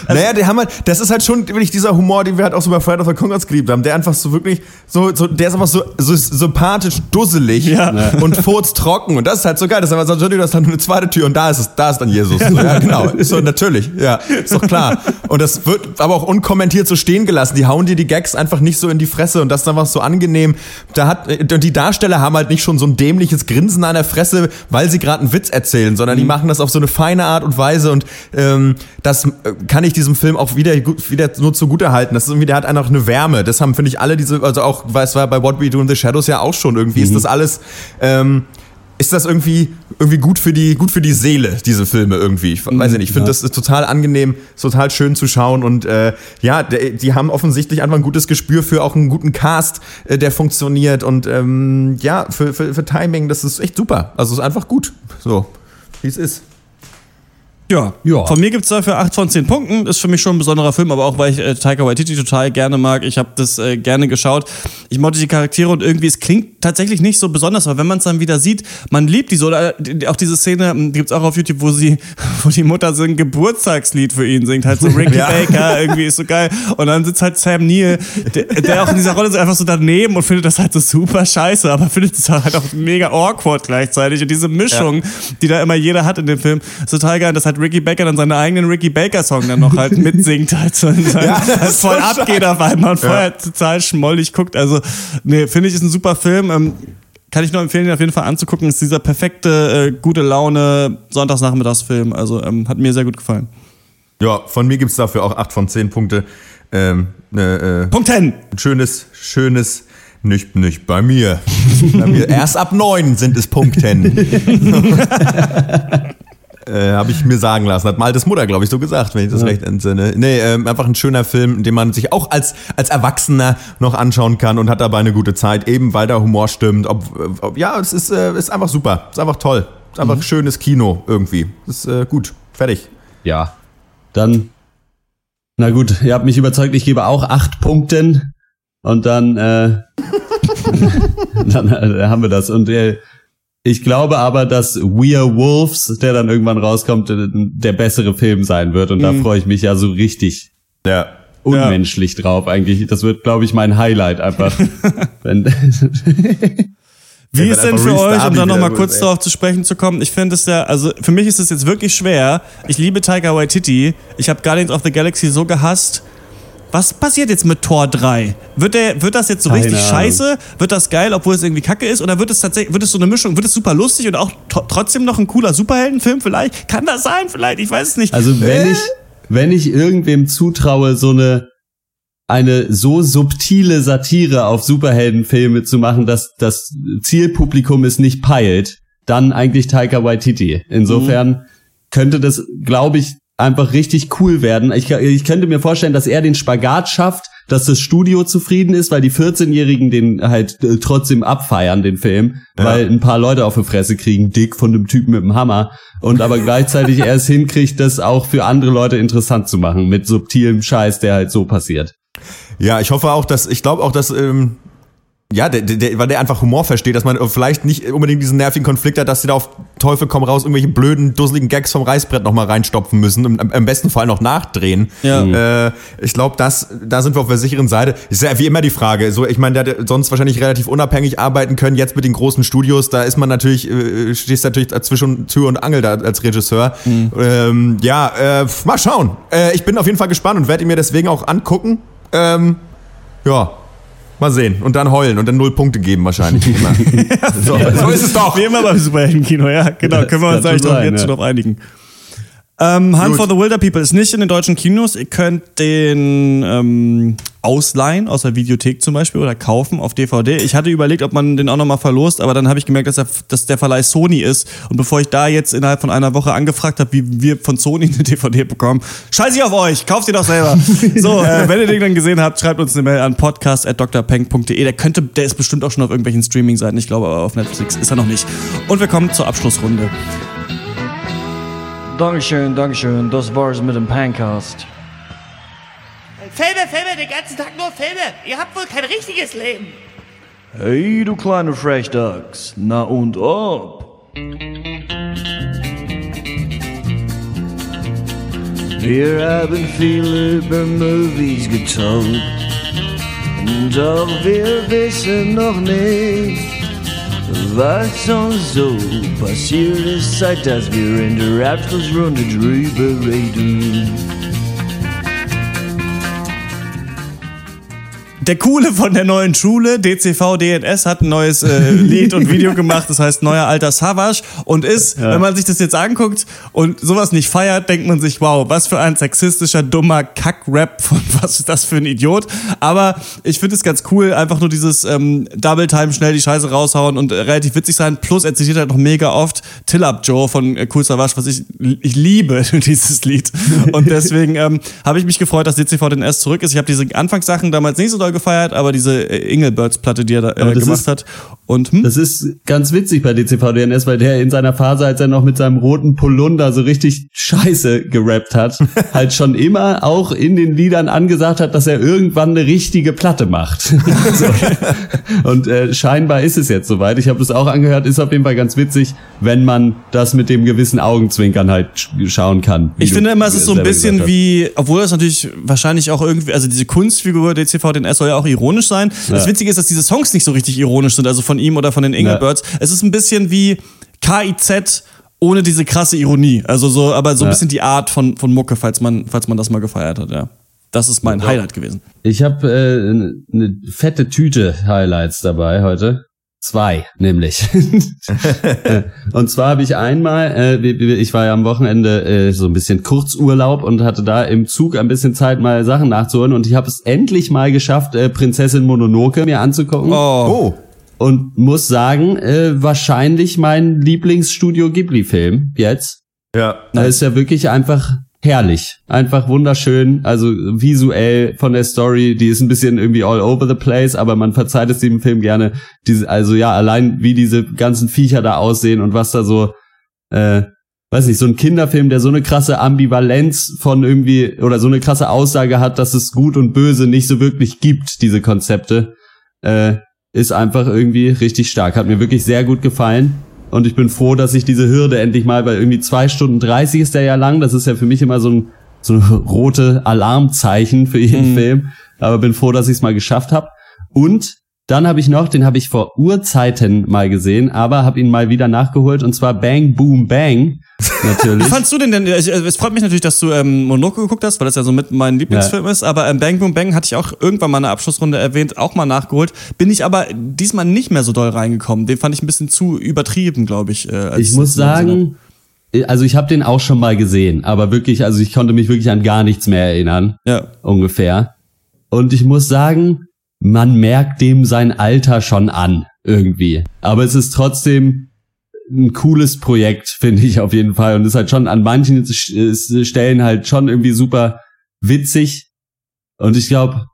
Also, naja, die haben halt, das ist halt schon wirklich dieser Humor, den wir halt auch so bei Friday of the Congress geliebt haben, der einfach so wirklich, so, so der ist einfach so, so sympathisch dusselig ja. und furztrocken und das ist halt so geil, das ist einfach so, das ist dann nur eine zweite Tür und da ist es, da ist dann Jesus. Ja, ja genau, ist so, natürlich, ja, ist doch klar. Und das wird aber auch unkommentiert so stehen gelassen, die hauen dir die Gags einfach nicht so in die Fresse und das ist einfach so angenehm. Da hat, und die Darsteller haben halt nicht schon so ein dämliches Grinsen an der Fresse, weil sie gerade einen Witz erzählen, sondern mhm. die machen das auf so eine feine Art und Weise und ähm, das kann ich diesem Film auch wieder, wieder nur zugute halten. Das ist irgendwie, der hat einfach eine Wärme. Das haben, finde ich, alle diese, also auch, weil es war bei What We Do in the Shadows ja auch schon irgendwie, mhm. ist das alles, ähm, ist das irgendwie, irgendwie gut für die, gut für die Seele, diese Filme irgendwie. Ich weiß ich nicht. Ich finde, ja. das total angenehm, total schön zu schauen und äh, ja, die haben offensichtlich einfach ein gutes Gespür für auch einen guten Cast, äh, der funktioniert und ähm, ja, für, für, für Timing, das ist echt super. Also ist einfach gut. So, wie es ist. Ja. ja. Von mir gibt es dafür 8 von 10 Punkten. Ist für mich schon ein besonderer Film, aber auch weil ich äh, Taika Waititi total gerne mag. Ich habe das äh, gerne geschaut. Ich mochte die Charaktere und irgendwie, es klingt tatsächlich nicht so besonders, aber wenn man es dann wieder sieht, man liebt die so. Auch diese Szene, hm, die gibt es auch auf YouTube, wo sie, wo die Mutter so ein Geburtstagslied für ihn singt. Halt so Ricky ja. Baker, irgendwie ist so geil. Und dann sitzt halt Sam Neill, der, der auch in dieser Rolle ist einfach so daneben und findet das halt so super scheiße, aber findet es halt auch mega awkward gleichzeitig. Und diese Mischung, ja. die da immer jeder hat in dem Film, ist total geil. Das hat Ricky Baker dann seinen eigenen Ricky Baker Song dann noch halt mitsingt, halt, so, ja, halt voll so abgeht auf einmal und vorher total schmollig guckt. Also, nee, finde ich, ist ein super Film. Ähm, kann ich nur empfehlen, ihn auf jeden Fall anzugucken. Ist dieser perfekte, äh, gute Laune Sonntagsnachmittagsfilm. Also, ähm, hat mir sehr gut gefallen. Ja, von mir gibt es dafür auch 8 von 10 Punkte. Ähm, äh, äh, Punkt 10. Schönes, schönes nicht, nicht bei mir. bei mir. Erst ab 9 sind es Punkten. Äh, Habe ich mir sagen lassen. Hat Maltes Mutter, glaube ich, so gesagt, wenn ich das ja. recht entsinne. Nee, äh, einfach ein schöner Film, den man sich auch als, als Erwachsener noch anschauen kann und hat dabei eine gute Zeit, eben weil der Humor stimmt. Ob, ob ja, es ist, äh, ist einfach super. Es ist einfach toll. Es ist einfach mhm. schönes Kino irgendwie. Es ist äh, gut. Fertig. Ja. Dann, na gut, ihr habt mich überzeugt, ich gebe auch acht Punkten. Und dann, äh, dann äh, haben wir das. Und äh, ich glaube aber, dass We're Wolves, der dann irgendwann rauskommt, äh, der bessere Film sein wird. Und mhm. da freue ich mich ja so richtig ja. unmenschlich ja. drauf eigentlich. Das wird, glaube ich, mein Highlight einfach. Wie ist denn für euch, um da nochmal kurz darauf zu sprechen zu kommen? Ich finde es ja, also für mich ist es jetzt wirklich schwer. Ich liebe Tiger Waititi. Ich habe Guardians of the Galaxy so gehasst was passiert jetzt mit Tor 3? Wird, der, wird das jetzt so Keine richtig Ahnung. scheiße? Wird das geil, obwohl es irgendwie kacke ist? Oder wird es tatsächlich, wird es so eine Mischung, wird es super lustig und auch trotzdem noch ein cooler Superheldenfilm vielleicht? Kann das sein vielleicht? Ich weiß es nicht. Also wenn äh? ich, wenn ich irgendwem zutraue, so eine, eine so subtile Satire auf Superheldenfilme zu machen, dass das Zielpublikum es nicht peilt, dann eigentlich Taika Waititi. Insofern mhm. könnte das, glaube ich, einfach richtig cool werden. Ich, ich könnte mir vorstellen, dass er den Spagat schafft, dass das Studio zufrieden ist, weil die 14-Jährigen den halt äh, trotzdem abfeiern, den Film, ja. weil ein paar Leute auf die Fresse kriegen, dick von dem Typen mit dem Hammer und aber gleichzeitig er es hinkriegt, das auch für andere Leute interessant zu machen, mit subtilem Scheiß, der halt so passiert. Ja, ich hoffe auch, dass, ich glaube auch, dass ähm, ja, der, der, weil der einfach Humor versteht, dass man vielleicht nicht unbedingt diesen nervigen Konflikt hat, dass sie da auf Teufel komm raus irgendwelche blöden, dusseligen Gags vom Reißbrett nochmal reinstopfen müssen und im besten Fall noch nachdrehen. Ja. Äh, ich glaube, da sind wir auf der sicheren Seite. Ist ja wie immer die Frage. So, ich meine, der hat sonst wahrscheinlich relativ unabhängig arbeiten können. Jetzt mit den großen Studios, da ist man natürlich, äh, stehst natürlich zwischen Tür und Angel da als Regisseur. Mhm. Ähm, ja, äh, mal schauen. Äh, ich bin auf jeden Fall gespannt und werde ihn mir deswegen auch angucken. Ähm, ja, Mal sehen. Und dann heulen und dann null Punkte geben wahrscheinlich. Immer. so, so ist es doch. Wie immer beim Superheldenkino, ja, genau. Das Können wir uns eigentlich jetzt ja. schon drauf einigen. Ähm, Hunt Gut. for the Wilder People ist nicht in den deutschen Kinos. Ihr könnt den ähm, ausleihen aus der Videothek zum Beispiel oder kaufen auf DVD. Ich hatte überlegt, ob man den auch nochmal verlost, aber dann habe ich gemerkt, dass, er, dass der Verleih Sony ist. Und bevor ich da jetzt innerhalb von einer Woche angefragt habe, wie wir von Sony eine DVD bekommen, scheiß ich auf euch, kauft ihr doch selber. so, äh, wenn ihr den dann gesehen habt, schreibt uns eine Mail an podcast.drpeng.de. Der könnte, der ist bestimmt auch schon auf irgendwelchen Streaming-Seiten. Ich glaube, aber auf Netflix ist er noch nicht. Und wir kommen zur Abschlussrunde. Dankeschön, Dankeschön. Das war's mit dem Pancast. Filme, Filme, den ganzen Tag nur Filme. Ihr habt wohl kein richtiges Leben. Hey, du kleine Frechdachs. Na und ob? Wir haben viel über Movies getalkt. Doch wir wissen noch nicht, was uns so passiert ist, seit dass wir in der Abschlussrunde drüber reden. Der Coole von der neuen Schule, DCV DNS, hat ein neues äh, Lied und Video gemacht, das heißt Neuer Alter Savage und ist, wenn man sich das jetzt anguckt und sowas nicht feiert, denkt man sich, wow, was für ein sexistischer, dummer Kack-Rap von was ist das für ein Idiot. Aber ich finde es ganz cool, einfach nur dieses ähm, Double-Time schnell die Scheiße raushauen und äh, relativ witzig sein. Plus er zitiert halt noch mega oft Till Up Joe von äh, Cool Savage, was ich, ich liebe, dieses Lied. Und deswegen ähm, habe ich mich gefreut, dass DCV DNS zurück ist. Ich habe diese Anfangssachen damals nicht so doll gefeiert, aber diese äh, Engelbirds-Platte, die er da äh, gemacht ist- hat. Und hm? Das ist ganz witzig bei DCVDNS, weil der in seiner Phase, als er noch mit seinem roten Polunder so richtig scheiße gerappt hat, halt schon immer auch in den Liedern angesagt hat, dass er irgendwann eine richtige Platte macht. so. Und äh, scheinbar ist es jetzt soweit. Ich habe das auch angehört, ist auf jeden Fall ganz witzig, wenn man das mit dem gewissen Augenzwinkern halt sch- schauen kann. Ich finde immer, es ist so ein bisschen wie, obwohl das natürlich wahrscheinlich auch irgendwie, also diese Kunstfigur DCV DNS soll ja auch ironisch sein. Das Ja. Witzige ist, dass diese Songs nicht so richtig ironisch sind, also von ihm oder von den Engelbirds. Es ist ein bisschen wie KIZ ohne diese krasse Ironie. Also so, aber so ein Ja. bisschen die Art von, von Mucke, falls man, falls man das mal gefeiert hat, ja. Das ist mein Highlight gewesen. Ich habe äh, eine ne fette Tüte Highlights dabei heute. Zwei, nämlich. und zwar habe ich einmal, äh, ich war ja am Wochenende äh, so ein bisschen Kurzurlaub und hatte da im Zug ein bisschen Zeit, mal Sachen nachzuholen. Und ich habe es endlich mal geschafft, äh, Prinzessin Mononoke mir anzugucken. Oh, Und muss sagen, äh, wahrscheinlich mein Lieblingsstudio Ghibli-Film jetzt. ja. Da ist ja wirklich einfach herrlich. Einfach wunderschön. Also visuell von der Story, die ist ein bisschen irgendwie all over the place, aber man verzeiht es dem Film gerne. Diese, also ja, allein wie diese ganzen Viecher da aussehen und was da so, äh, weiß nicht, so ein Kinderfilm, der so eine krasse Ambivalenz von irgendwie, oder so eine krasse Aussage hat, dass es gut und böse nicht so wirklich gibt, diese Konzepte, äh, ist einfach irgendwie richtig stark. Hat mir wirklich sehr gut gefallen. Und ich bin froh, dass ich diese Hürde endlich mal, weil irgendwie zwei Stunden 30 ist der ja lang. Das ist ja für mich immer so ein, so ein rote Alarmzeichen für jeden Film. Aber bin froh, dass ich es mal geschafft habe. Und dann habe ich noch, den habe ich vor Urzeiten mal gesehen, aber habe ihn mal wieder nachgeholt. Und zwar Bang Boom Bang. Natürlich. Wie fandst du den denn? Ich- Es freut mich natürlich, dass du ähm, Monoco geguckt hast, weil das ja so mit mein Lieblingsfilm ist. Aber ähm, Bang Boom Bang hatte ich auch irgendwann mal in der Abschlussrunde erwähnt, auch mal nachgeholt. Bin ich aber diesmal nicht mehr so doll reingekommen. Den fand ich ein bisschen zu übertrieben, glaube ich. Äh, als Ich muss sagen, also ich habe den auch schon mal gesehen, aber wirklich, also ich konnte mich wirklich an gar nichts mehr erinnern. Ja. ungefähr. Und ich muss sagen, man merkt dem sein Alter schon an, irgendwie. Aber es ist trotzdem ein cooles Projekt, finde ich auf jeden Fall. Und ist halt schon an manchen Stellen halt schon irgendwie super witzig. Und ich glaube,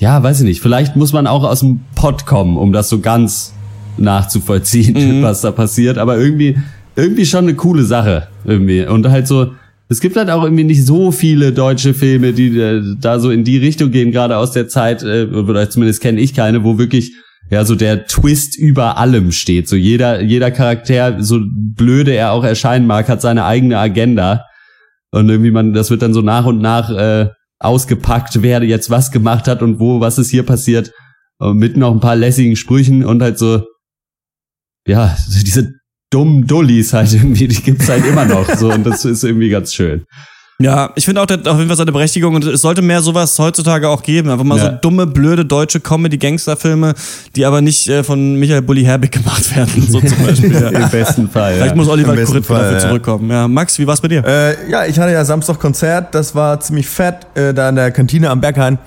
ja, weiß ich nicht, vielleicht muss man auch aus dem Pott kommen, um das so ganz nachzuvollziehen, Mhm. was da passiert. Aber irgendwie, irgendwie schon eine coole Sache. Irgendwie. Und halt so, es gibt halt auch irgendwie nicht so viele deutsche Filme, die äh, da so in die Richtung gehen, gerade aus der Zeit, äh, oder zumindest kenne ich keine, wo wirklich ja so der Twist über allem steht. So jeder, jeder Charakter, so blöde er auch erscheinen mag, hat seine eigene Agenda. Und irgendwie man, das wird dann so nach und nach äh, ausgepackt, wer jetzt was gemacht hat und wo, was ist hier passiert. Und mit noch ein paar lässigen Sprüchen und halt so, ja, diese dummen Dullis halt irgendwie, die gibt's halt immer noch. So, und das ist irgendwie ganz schön. Ja, ich finde auch, der hat auf jeden Fall seine Berechtigung und es sollte mehr sowas heutzutage auch geben. Einfach mal Ja. so dumme, blöde deutsche Comedy-Gangster-Filme, die aber nicht äh, von Michael Bulli Herbig gemacht werden, so zum Beispiel. Ja. Im besten Fall. Vielleicht Ja. muss Oliver Kuritke dafür ja. zurückkommen. Ja, Max, wie war's bei dir? Äh, ja, ich hatte ja Samstag Konzert, das war ziemlich fett, äh, da in der Kantine am Berghain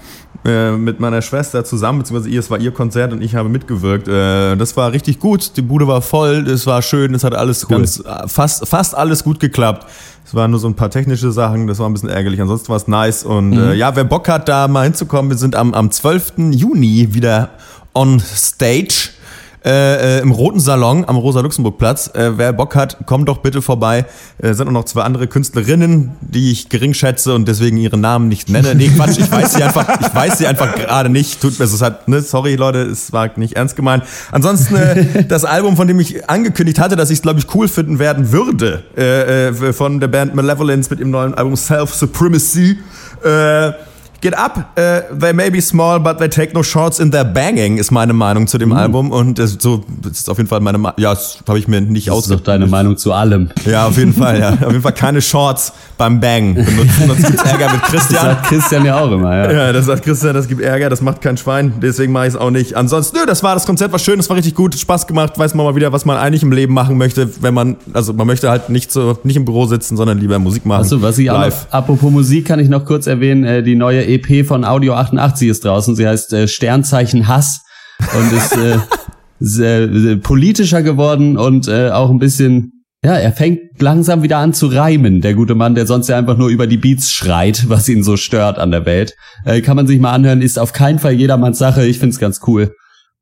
äh, mit meiner Schwester zusammen, beziehungsweise ihr, es war ihr Konzert und ich habe mitgewirkt. Äh, das war richtig gut, die Bude war voll, es war schön, es hat alles ganz, äh, fast, fast alles gut geklappt. Es waren nur so ein paar technische Sachen, das war ein bisschen ärgerlich, ansonsten war es nice und äh, ja, wer Bock hat, da mal hinzukommen, wir sind am, am 12. Juni wieder on stage äh, äh, im Roten Salon am Rosa-Luxemburg-Platz. Äh, wer Bock hat, kommt doch bitte vorbei. Äh, sind auch noch zwei andere Künstlerinnen, die ich gering schätze und deswegen ihre Namen nicht nenne. Nee, Quatsch, ich weiß sie einfach, ich weiß sie einfach gerade nicht. Tut mir es hat, ne, sorry Leute, es war nicht ernst gemeint. Ansonsten äh, das Album, von dem ich angekündigt hatte, dass ich es glaube ich cool finden werden würde, äh, äh, von der Band Malevolence mit dem neuen Album Self Supremacy. Äh, Get up, äh, they may be small, but they take no shorts in their banging, ist meine Meinung zu dem Album. Und das, so, das ist auf jeden Fall meine Meinung. Ja, das habe ich mir nicht Das ist doch ausgedacht. deine Meinung zu allem. Ja, auf jeden Fall, ja. Auf jeden Fall keine Shorts beim Bang benutzen, sonst gibt's Ärger mit Das Christian. sagt Christian ja auch immer, ja. Ja, das sagt Christian, das gibt Ärger, das macht kein Schwein, deswegen mache ich es auch nicht. Ansonsten, nö, das war das Konzert, war schön, das war richtig gut, Spaß gemacht, weiß man mal wieder, was man eigentlich im Leben machen möchte, wenn man, also man möchte halt nicht so, nicht im Büro sitzen, sondern lieber Musik machen. Achso, was ich auch apropos Musik kann ich noch kurz erwähnen, äh, die neue EP von Audio 88 ist draußen. Sie heißt äh, Sternzeichen Hass und ist äh, sehr, sehr politischer geworden und äh, auch ein bisschen, ja, er fängt langsam wieder an zu reimen, der gute Mann, der sonst ja einfach nur über die Beats schreit, was ihn so stört an der Welt. Äh, kann man sich mal anhören, ist auf keinen Fall jedermanns Sache. Ich find's ganz cool.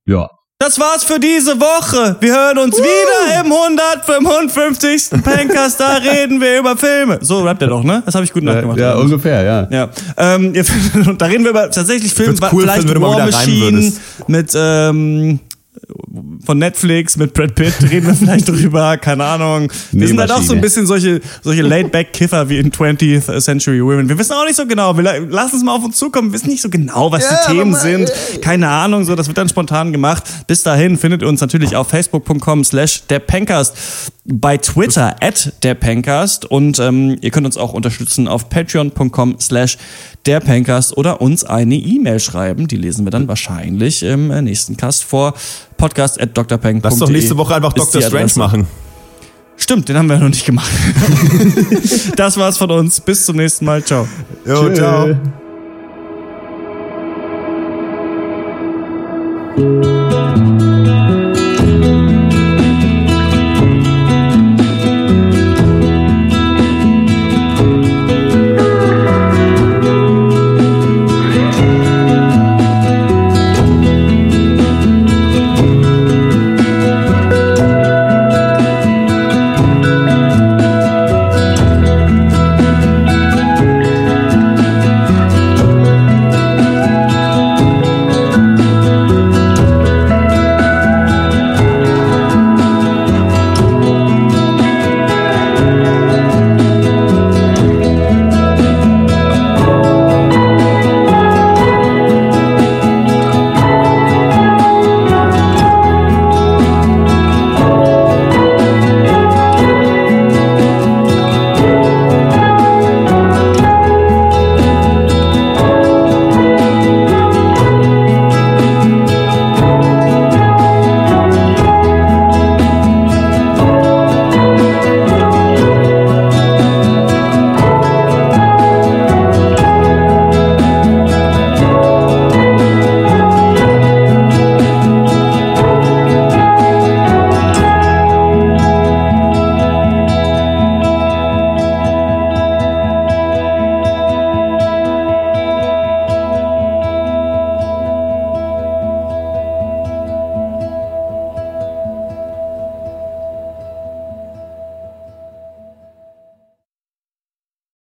Ja. Das war's für diese Woche. Wir hören uns wieder im 155. Pankers. Da reden wir über Filme. So rappt er doch, ne? Das habe ich gut nachgemacht. ja, ungefähr, ja. Ja, ähm, da reden wir über tatsächlich Filme, cool, vielleicht wenn War Machine mit ähm, von Netflix mit Brad Pitt reden wir vielleicht drüber, keine Ahnung. Wir sind halt auch so ein bisschen solche solche Laid-Back-Kiffer wie in 20th Century Women. Wir wissen auch nicht so genau, wir la- lassen es mal auf uns zukommen, wir wissen nicht so genau, was die Themen sind. Keine Ahnung, so das wird dann spontan gemacht. Bis dahin findet ihr uns natürlich auf facebook.com slash der Pencast, bei Twitter at der Pencast und ähm, ihr könnt uns auch unterstützen auf patreon.com slash der Pencast oder uns eine E-Mail schreiben. Die lesen wir dann wahrscheinlich im äh, nächsten Cast vor. Podcast at drpeng.de. Lass doch nächste Woche einfach Dr. Strange machen. Stimmt, den haben wir noch nicht gemacht. das war's von uns. Bis zum nächsten Mal. Ciao. Jo, ciao.